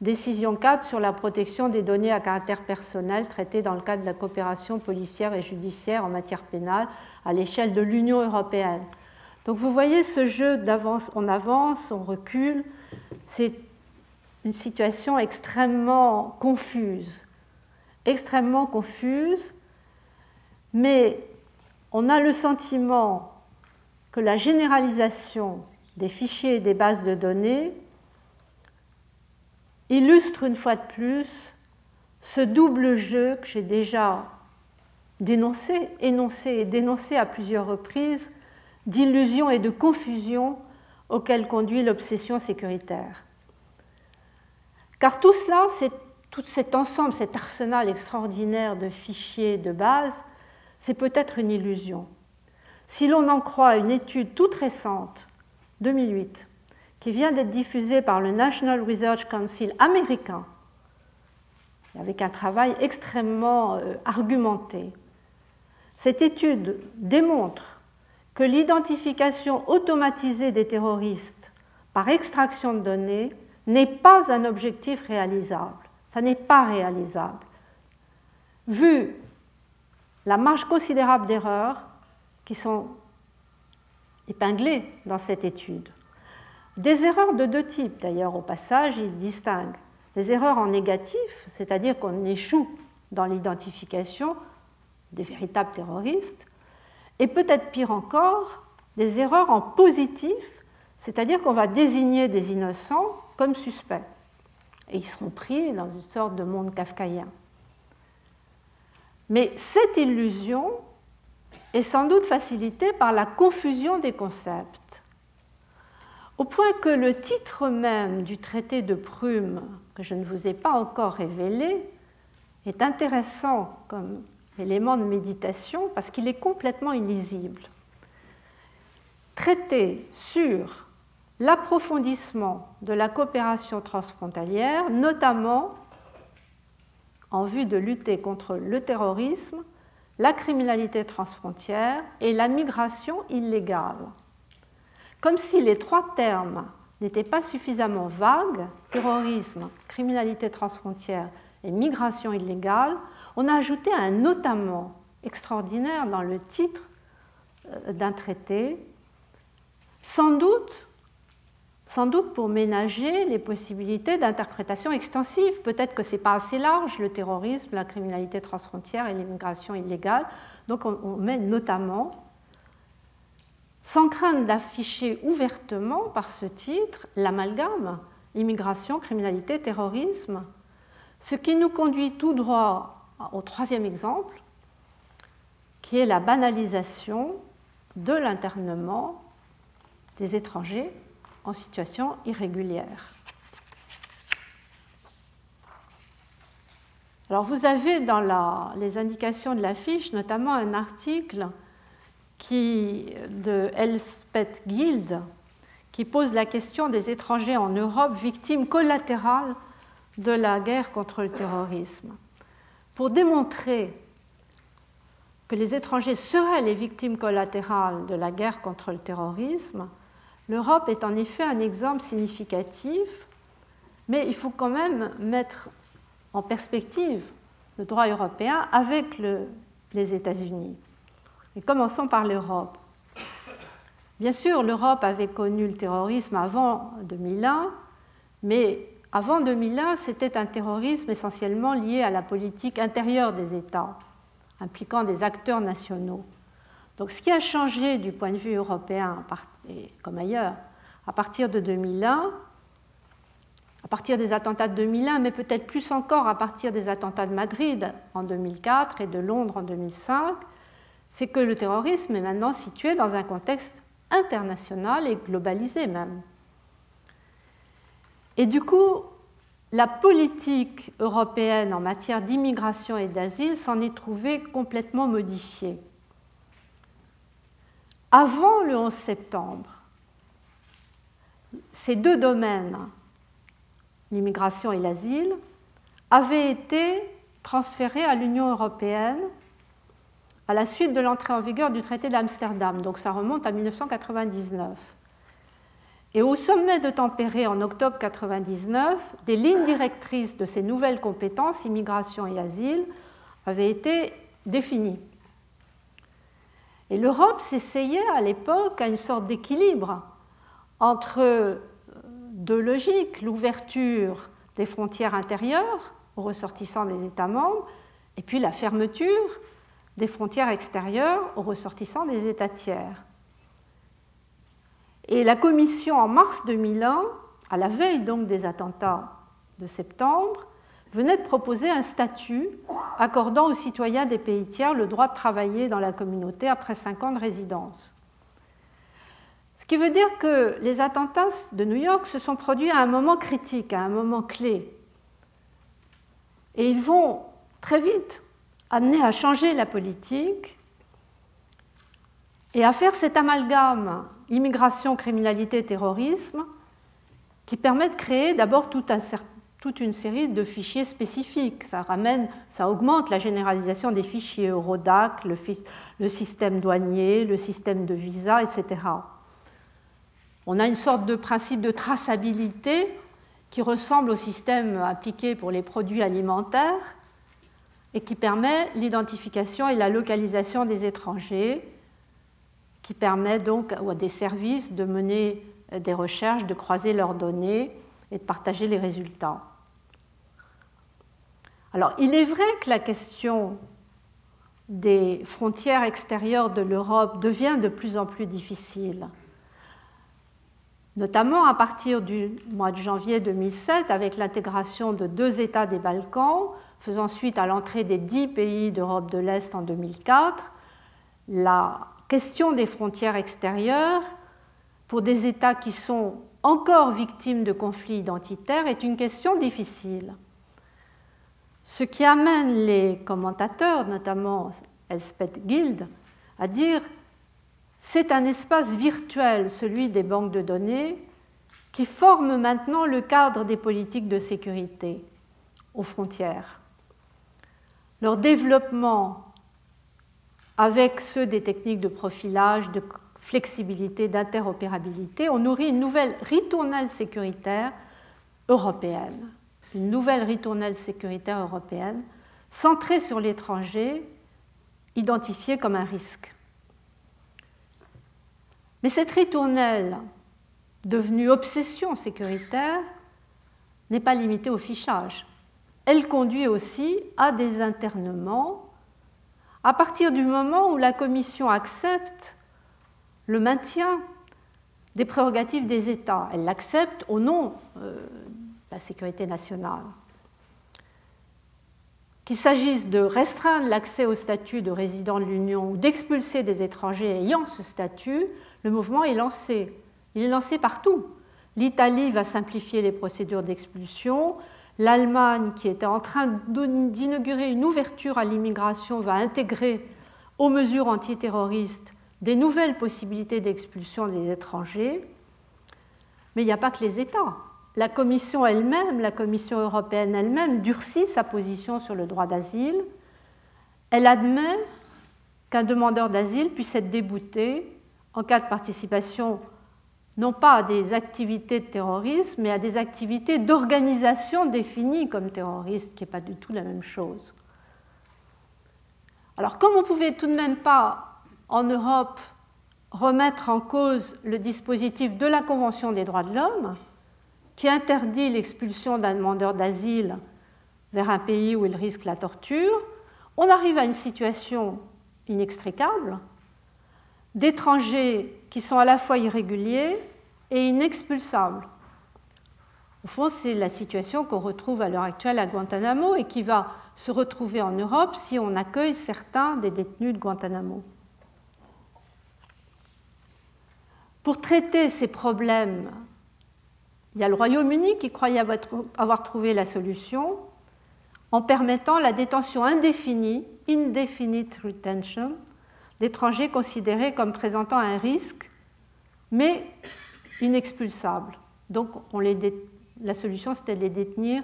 décision 4 sur la protection des données à caractère personnel traitées dans le cadre de la coopération policière et judiciaire en matière pénale à l'échelle de l'Union européenne. Donc vous voyez ce jeu d'avance, on avance, on recule, c'est une situation extrêmement confuse, extrêmement confuse, mais on a le sentiment que la généralisation des fichiers et des bases de données illustre une fois de plus ce double jeu que j'ai déjà dénoncé, énoncé et dénoncé à plusieurs reprises d'illusion et de confusion auquel conduit l'obsession sécuritaire. Car tout cela, tout cet ensemble, cet arsenal extraordinaire de fichiers de base, c'est peut-être une illusion. Si l'on en croit une étude toute récente, 2008, qui vient d'être diffusé par le National Research Council américain, avec un travail extrêmement euh, argumenté. Cette étude démontre que l'identification automatisée des terroristes par extraction de données n'est pas un objectif réalisable. Ça n'est pas réalisable. Vu la marge considérable d'erreurs qui sont épinglées dans cette étude, des erreurs de deux types, d'ailleurs, au passage, il distingue. Les erreurs en négatif, c'est-à-dire qu'on échoue dans l'identification des véritables terroristes, et peut-être pire encore, des erreurs en positif, c'est-à-dire qu'on va désigner des innocents comme suspects. Et ils seront pris dans une sorte de monde kafkaïen. Mais cette illusion est sans doute facilitée par la confusion des concepts au point que le titre même du traité de Prume, que je ne vous ai pas encore révélé, est intéressant comme élément de méditation parce qu'il est complètement illisible. Traité sur l'approfondissement de la coopération transfrontalière, notamment en vue de lutter contre le terrorisme, la criminalité transfrontière et la migration illégale. Comme si les trois termes n'étaient pas suffisamment vagues, terrorisme, criminalité transfrontière et migration illégale, on a ajouté un notamment extraordinaire dans le titre euh, d'un traité, sans doute, sans doute pour ménager les possibilités d'interprétation extensive. Peut-être que ce n'est pas assez large, le terrorisme, la criminalité transfrontière et l'immigration illégale. Donc on met notamment sans crainte d'afficher ouvertement par ce titre l'amalgame immigration, criminalité, terrorisme, ce qui nous conduit tout droit au troisième exemple, qui est la banalisation de l'internement des étrangers en situation irrégulière. Alors vous avez dans les indications de la fiche notamment un article qui, de Elspeth Guild, qui pose la question des étrangers en Europe victimes collatérales de la guerre contre le terrorisme. Pour démontrer que les étrangers seraient les victimes collatérales de la guerre contre le terrorisme, l'Europe est en effet un exemple significatif, mais il faut quand même mettre en perspective le droit européen avec le, les États-Unis. Et commençons par l'Europe. Bien sûr, l'Europe avait connu le terrorisme avant 2001, mais avant 2001, c'était un terrorisme essentiellement lié à la politique intérieure des États, impliquant des acteurs nationaux. Donc ce qui a changé du point de vue européen, comme ailleurs, à partir de 2001, à partir des attentats de 2001, mais peut-être plus encore à partir des attentats de Madrid en 2004 et de Londres en 2005, c'est que le terrorisme est maintenant situé dans un contexte international et globalisé même. Et du coup, la politique européenne en matière d'immigration et d'asile s'en est trouvée complètement modifiée. Avant le 11 septembre, ces deux domaines, l'immigration et l'asile, avaient été transférés à l'Union européenne à la suite de l'entrée en vigueur du traité d'Amsterdam. Donc ça remonte à 1999. Et au sommet de Tempéré en octobre 1999, des lignes directrices de ces nouvelles compétences, immigration et asile, avaient été définies. Et l'Europe s'essayait à l'époque à une sorte d'équilibre entre euh, deux logiques, l'ouverture des frontières intérieures aux ressortissants des États membres, et puis la fermeture des frontières extérieures aux ressortissants des États tiers. Et la Commission, en mars 2001, à la veille donc des attentats de septembre, venait de proposer un statut accordant aux citoyens des pays tiers le droit de travailler dans la communauté après cinq ans de résidence. Ce qui veut dire que les attentats de New York se sont produits à un moment critique, à un moment clé. Et ils vont très vite amener à changer la politique et à faire cet amalgame immigration, criminalité, terrorisme qui permet de créer d'abord tout un certain toute une série de fichiers spécifiques. Ça ramène, ça augmente la généralisation des fichiers Eurodac, le, le système douanier, le système de visa, etc. On a une sorte de principe de traçabilité qui ressemble au système appliqué pour les produits alimentaires et qui permet l'identification et la localisation des étrangers, qui permet donc à des services de mener des recherches, de croiser leurs données et de partager les résultats. Alors, il est vrai que la question des frontières extérieures de l'Europe devient de plus en plus difficile, notamment à partir du mois de janvier 2007 avec l'intégration de deux États des Balkans, faisant suite à l'entrée des dix pays d'Europe de l'Est en 2004. La question des frontières extérieures pour des États qui sont encore victimes de conflits identitaires est une question difficile. Ce qui amène les commentateurs, notamment Elspeth Guild, à dire c'est un espace virtuel, celui des banques de données, qui forme maintenant le cadre des politiques de sécurité aux frontières. Leur développement avec ceux des techniques de profilage, de flexibilité, d'interopérabilité, ont nourri une nouvelle ritournelle sécuritaire européenne une nouvelle ritournelle sécuritaire européenne centrée sur l'étranger, identifiée comme un risque. Mais cette ritournelle, devenue obsession sécuritaire, n'est pas limitée au fichage. Elle conduit aussi à des internements à partir du moment où la Commission accepte le maintien des prérogatives des États. Elle l'accepte au nom euh, la sécurité nationale. Qu'il s'agisse de restreindre l'accès au statut de résident de l'Union ou d'expulser des étrangers ayant ce statut, le mouvement est lancé. Il est lancé partout. L'Italie va simplifier les procédures d'expulsion. L'Allemagne, qui était en train d'inaugurer une ouverture à l'immigration, va intégrer aux mesures antiterroristes des nouvelles possibilités d'expulsion des étrangers. Mais il n'y a pas que les États la Commission elle-même, la Commission européenne elle-même, durcit sa position sur le droit d'asile. Elle admet qu'un demandeur d'asile puisse être débouté en cas de participation non pas à des activités de terrorisme, mais à des activités d'organisation définies comme terroristes, qui n'est pas du tout la même chose. Alors comme on ne pouvait tout de même pas en Europe remettre en cause le dispositif de la Convention des droits de l'homme qui interdit l'expulsion d'un demandeur d'asile vers un pays où il risque la torture, on arrive à une situation inextricable d'étrangers qui sont à la fois irréguliers et inexpulsables. Au fond, c'est la situation qu'on retrouve à l'heure actuelle à Guantanamo et qui va se retrouver en Europe si on accueille certains des détenus de Guantanamo. Pour traiter ces problèmes, il y a le Royaume-Uni qui croyait avoir trouvé la solution en permettant la détention indéfinie, indefinite retention, d'étrangers considérés comme présentant un risque, mais inexpulsables. Donc la solution, c'était de les détenir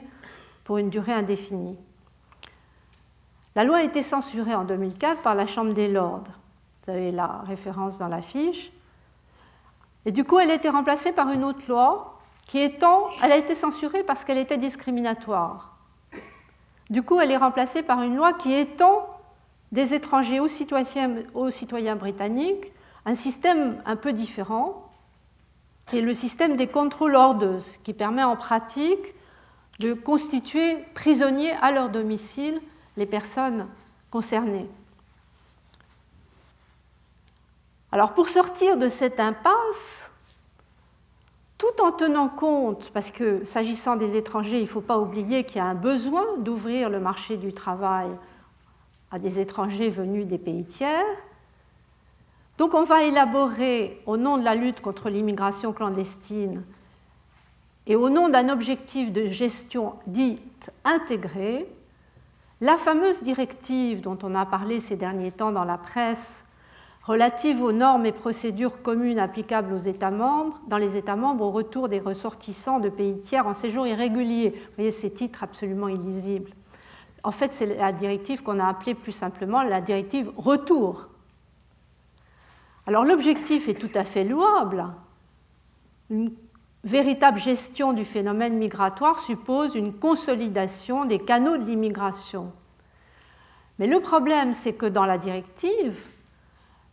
pour une durée indéfinie. La loi a été censurée en 2004 par la Chambre des Lords. Vous avez la référence dans la fiche. Et du coup, elle a été remplacée par une autre loi qui étant, elle a été censurée parce qu'elle était discriminatoire. Du coup, elle est remplacée par une loi qui étend des étrangers aux citoyens, britanniques un système un peu différent, qui est le système des contrôles orders, qui permet en pratique de constituer prisonniers à leur domicile les personnes concernées. Alors pour sortir de cette impasse, tout en tenant compte, parce que s'agissant des étrangers, il ne faut pas oublier qu'il y a un besoin d'ouvrir le marché du travail à des étrangers venus des pays tiers, donc on va élaborer, au nom de la lutte contre l'immigration clandestine et au nom d'un objectif de gestion dite intégrée, la fameuse directive dont on a parlé ces derniers temps dans la presse relative aux normes et procédures communes applicables aux États membres, dans les États membres au retour des ressortissants de pays tiers en séjour irrégulier. Vous voyez ces titres absolument illisibles. En fait, c'est la directive qu'on a appelée plus simplement la directive retour. Alors l'objectif est tout à fait louable. Une véritable gestion du phénomène migratoire suppose une consolidation des canaux de l'immigration. Mais le problème, c'est que dans la directive,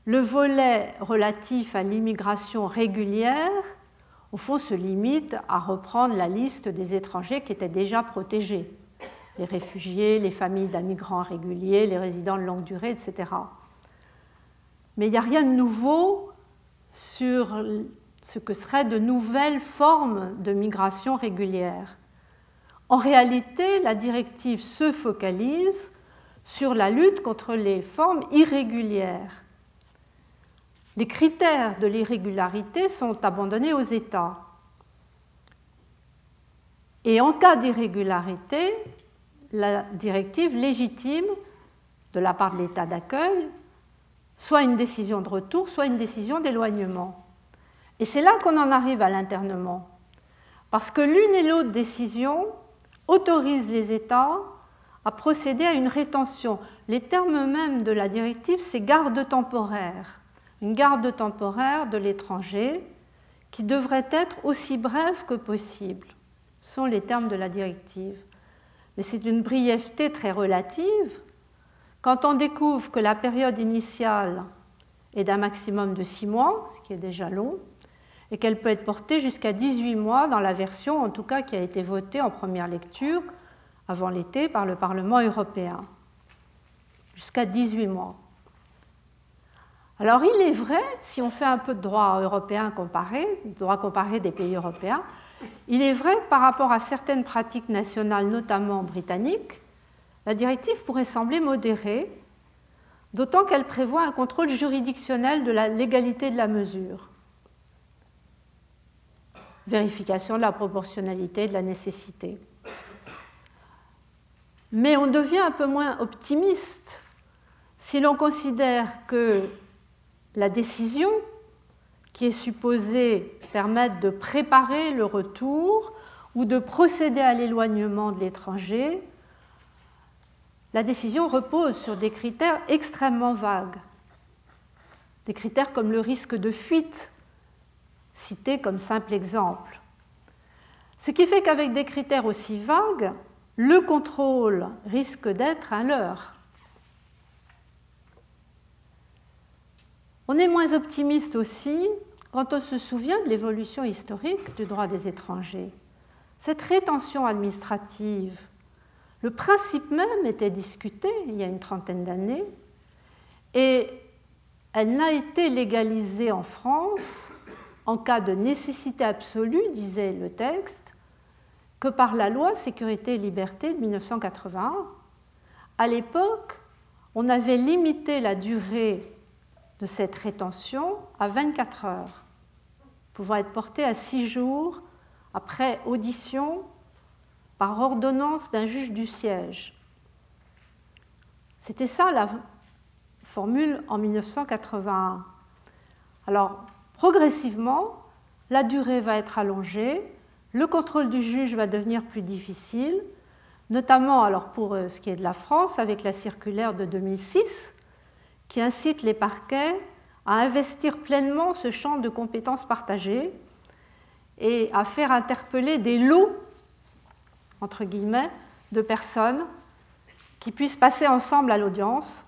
le volet relatif à l'immigration régulière, au fond, se limite à reprendre la liste des étrangers qui étaient déjà protégés, les réfugiés, les familles d'un migrant régulier, les résidents de longue durée, etc. Mais il n'y a rien de nouveau sur ce que seraient de nouvelles formes de migration régulière. En réalité, la directive se focalise sur la lutte contre les formes irrégulières les critères de l'irrégularité sont abandonnés aux États. Et en cas d'irrégularité, la directive légitime de la part de l'État d'accueil soit une décision de retour, soit une décision d'éloignement. Et c'est là qu'on en arrive à l'internement. Parce que l'une et l'autre décision autorisent les États à procéder à une rétention. Les termes mêmes de la directive, c'est garde temporaire une garde temporaire de l'étranger qui devrait être aussi brève que possible. Sont les termes de la directive. Mais c'est une brièveté très relative quand on découvre que la période initiale est d'un maximum de 6 mois, ce qui est déjà long, et qu'elle peut être portée jusqu'à 18 mois dans la version, en tout cas, qui a été votée en première lecture avant l'été par le Parlement européen. Jusqu'à 18 mois. Alors il est vrai, si on fait un peu de droit européen comparé, droit comparé des pays européens, il est vrai par rapport à certaines pratiques nationales, notamment britanniques, la directive pourrait sembler modérée, d'autant qu'elle prévoit un contrôle juridictionnel de la légalité de la mesure. Vérification de la proportionnalité, de la nécessité. Mais on devient un peu moins optimiste si l'on considère que la décision qui est supposée permettre de préparer le retour ou de procéder à l'éloignement de l'étranger, la décision repose sur des critères extrêmement vagues. Des critères comme le risque de fuite, cité comme simple exemple. Ce qui fait qu'avec des critères aussi vagues, le contrôle risque d'être un leurre. On est moins optimiste aussi quand on se souvient de l'évolution historique du droit des étrangers. Cette rétention administrative, le principe même était discuté il y a une trentaine d'années et elle n'a été légalisée en France en cas de nécessité absolue, disait le texte, que par la loi Sécurité et Liberté de 1981. À l'époque, on avait limité la durée de cette rétention à 24 heures, pouvant être portée à 6 jours après audition par ordonnance d'un juge du siège. C'était ça la formule en 1981. Alors, progressivement, la durée va être allongée, le contrôle du juge va devenir plus difficile, notamment alors pour euh, ce qui est de la France avec la circulaire de 2006 qui incite les parquets à investir pleinement ce champ de compétences partagées et à faire interpeller des lots, entre guillemets, de personnes qui puissent passer ensemble à l'audience,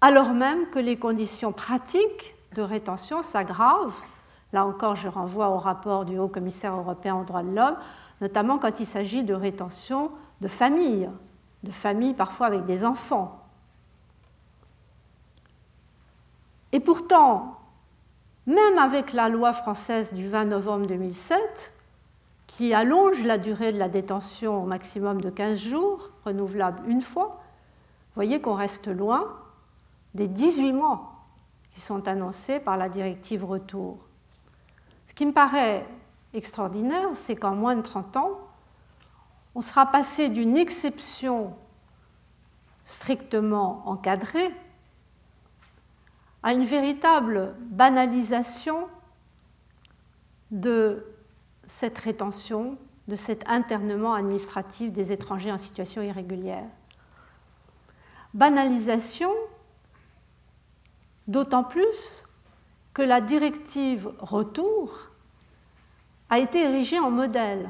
alors même que les conditions pratiques de rétention s'aggravent. Là encore, je renvoie au rapport du Haut Commissaire européen aux droits de l'homme, notamment quand il s'agit de rétention de familles, de familles parfois avec des enfants. Et pourtant, même avec la loi française du 20 novembre 2007, qui allonge la durée de la détention au maximum de 15 jours, renouvelable une fois, vous voyez qu'on reste loin des 18 mois qui sont annoncés par la directive retour. Ce qui me paraît extraordinaire, c'est qu'en moins de 30 ans, on sera passé d'une exception strictement encadrée à une véritable banalisation de cette rétention, de cet internement administratif des étrangers en situation irrégulière. Banalisation d'autant plus que la directive retour a été érigée en modèle.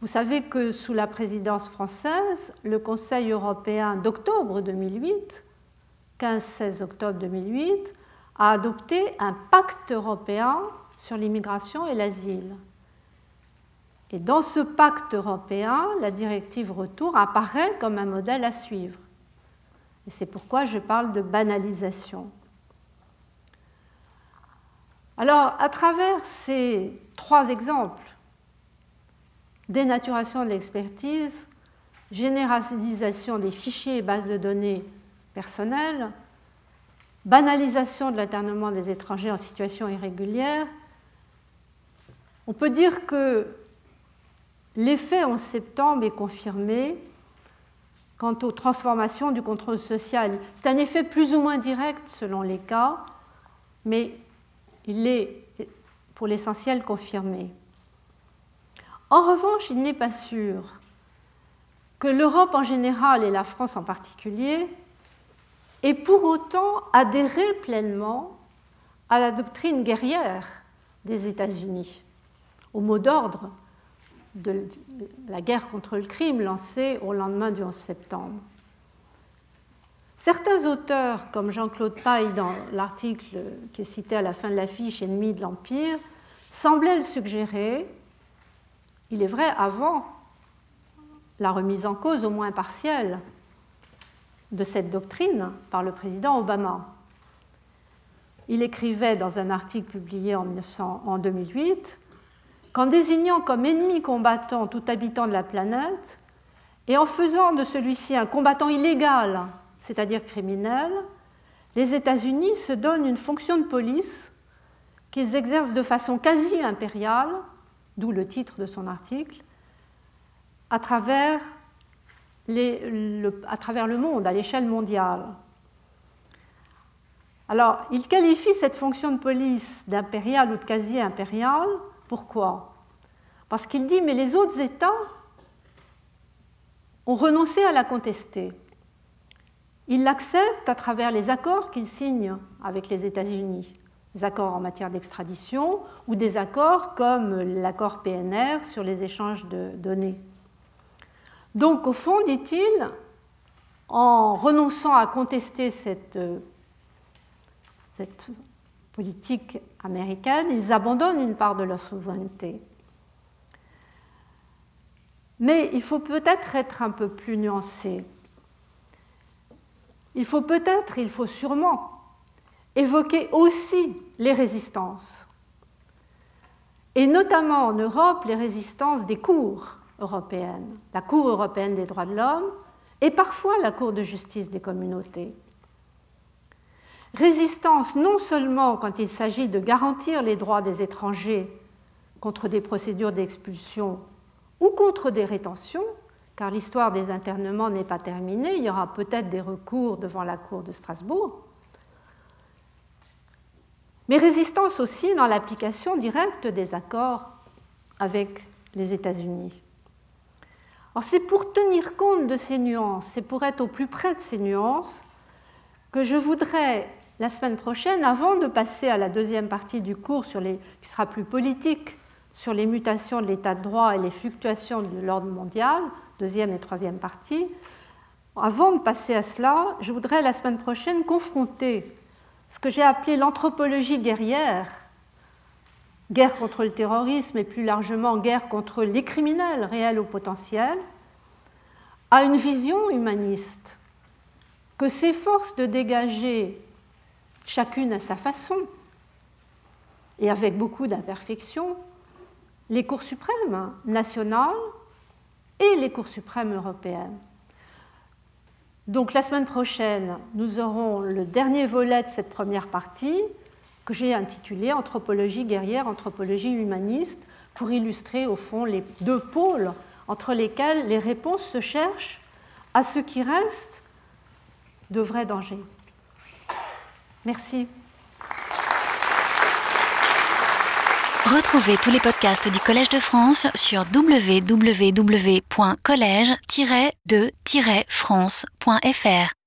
Vous savez que sous la présidence française, le Conseil européen d'octobre 2008 15-16 octobre 2008, a adopté un pacte européen sur l'immigration et l'asile. Et dans ce pacte européen, la directive retour apparaît comme un modèle à suivre. Et c'est pourquoi je parle de banalisation. Alors, à travers ces trois exemples, dénaturation de l'expertise, généralisation des fichiers et bases de données personnel, banalisation de l'internement des étrangers en situation irrégulière, on peut dire que l'effet en septembre est confirmé quant aux transformations du contrôle social. C'est un effet plus ou moins direct selon les cas, mais il est pour l'essentiel confirmé. En revanche, il n'est pas sûr que l'Europe en général et la France en particulier et pour autant adhérer pleinement à la doctrine guerrière des États-Unis, au mot d'ordre de la guerre contre le crime lancée au lendemain du 11 septembre. Certains auteurs, comme Jean-Claude Paille dans l'article qui est cité à la fin de l'affiche Ennemi de l'Empire, semblaient le suggérer, il est vrai, avant la remise en cause au moins partielle de cette doctrine par le président Obama. Il écrivait dans un article publié en, 2008 qu'en désignant comme ennemi combattant tout habitant de la planète et en faisant de celui-ci un combattant illégal, c'est-à-dire criminel, les États-Unis se donnent une fonction de police qu'ils exercent de façon quasi impériale, d'où le titre de son article, à travers à travers le monde, à l'échelle mondiale. Alors, il qualifie cette fonction de police d'impériale ou de quasi-impériale. Pourquoi? Parce qu'il dit, mais les autres États ont renoncé à la contester. Ils l'acceptent à travers les accords qu'ils signent avec les États-Unis, des accords en matière d'extradition ou des accords comme l'accord PNR sur les échanges de données. Donc, au fond, dit-il, en renonçant à contester cette euh, cette politique américaine, ils abandonnent une part de leur souveraineté. Mais il faut peut-être être un peu plus nuancé. Il faut peut-être, il faut sûrement évoquer aussi les résistances. Et notamment en Europe, les résistances des cours la Cour européenne des droits de l'homme et parfois la Cour de justice des communautés. Résistance non seulement quand il s'agit de garantir les droits des étrangers contre des procédures d'expulsion ou contre des rétentions, car l'histoire des internements n'est pas terminée, il y aura peut-être des recours devant la Cour de Strasbourg, mais résistance aussi dans l'application directe des accords avec les États-Unis. C'est pour tenir compte de ces nuances, c'est pour être au plus près de ces nuances que je voudrais la semaine prochaine, avant de passer à la deuxième partie du cours sur qui sera plus politique, sur les mutations de l'état de droit et les fluctuations de l'ordre mondial, deuxième et troisième partie, avant de passer à cela, je voudrais la semaine prochaine confronter ce que j'ai appelé l'anthropologie guerrière, guerre contre le terrorisme et plus largement guerre contre les criminels réels ou potentiels, à une vision humaniste que s'efforce de dégager chacune à sa façon, et avec beaucoup d'imperfections, les cours suprêmes nationales et les cours suprêmes européennes. Donc la semaine prochaine, nous aurons le dernier volet de cette première partie que j'ai intitulé Anthropologie guerrière, anthropologie humaniste, pour illustrer au fond les deux pôles entre lesquels les réponses se cherchent à ce qui reste de vrais dangers. Merci. Retrouvez tous les podcasts du Collège de France sur www.collège-de-france.fr.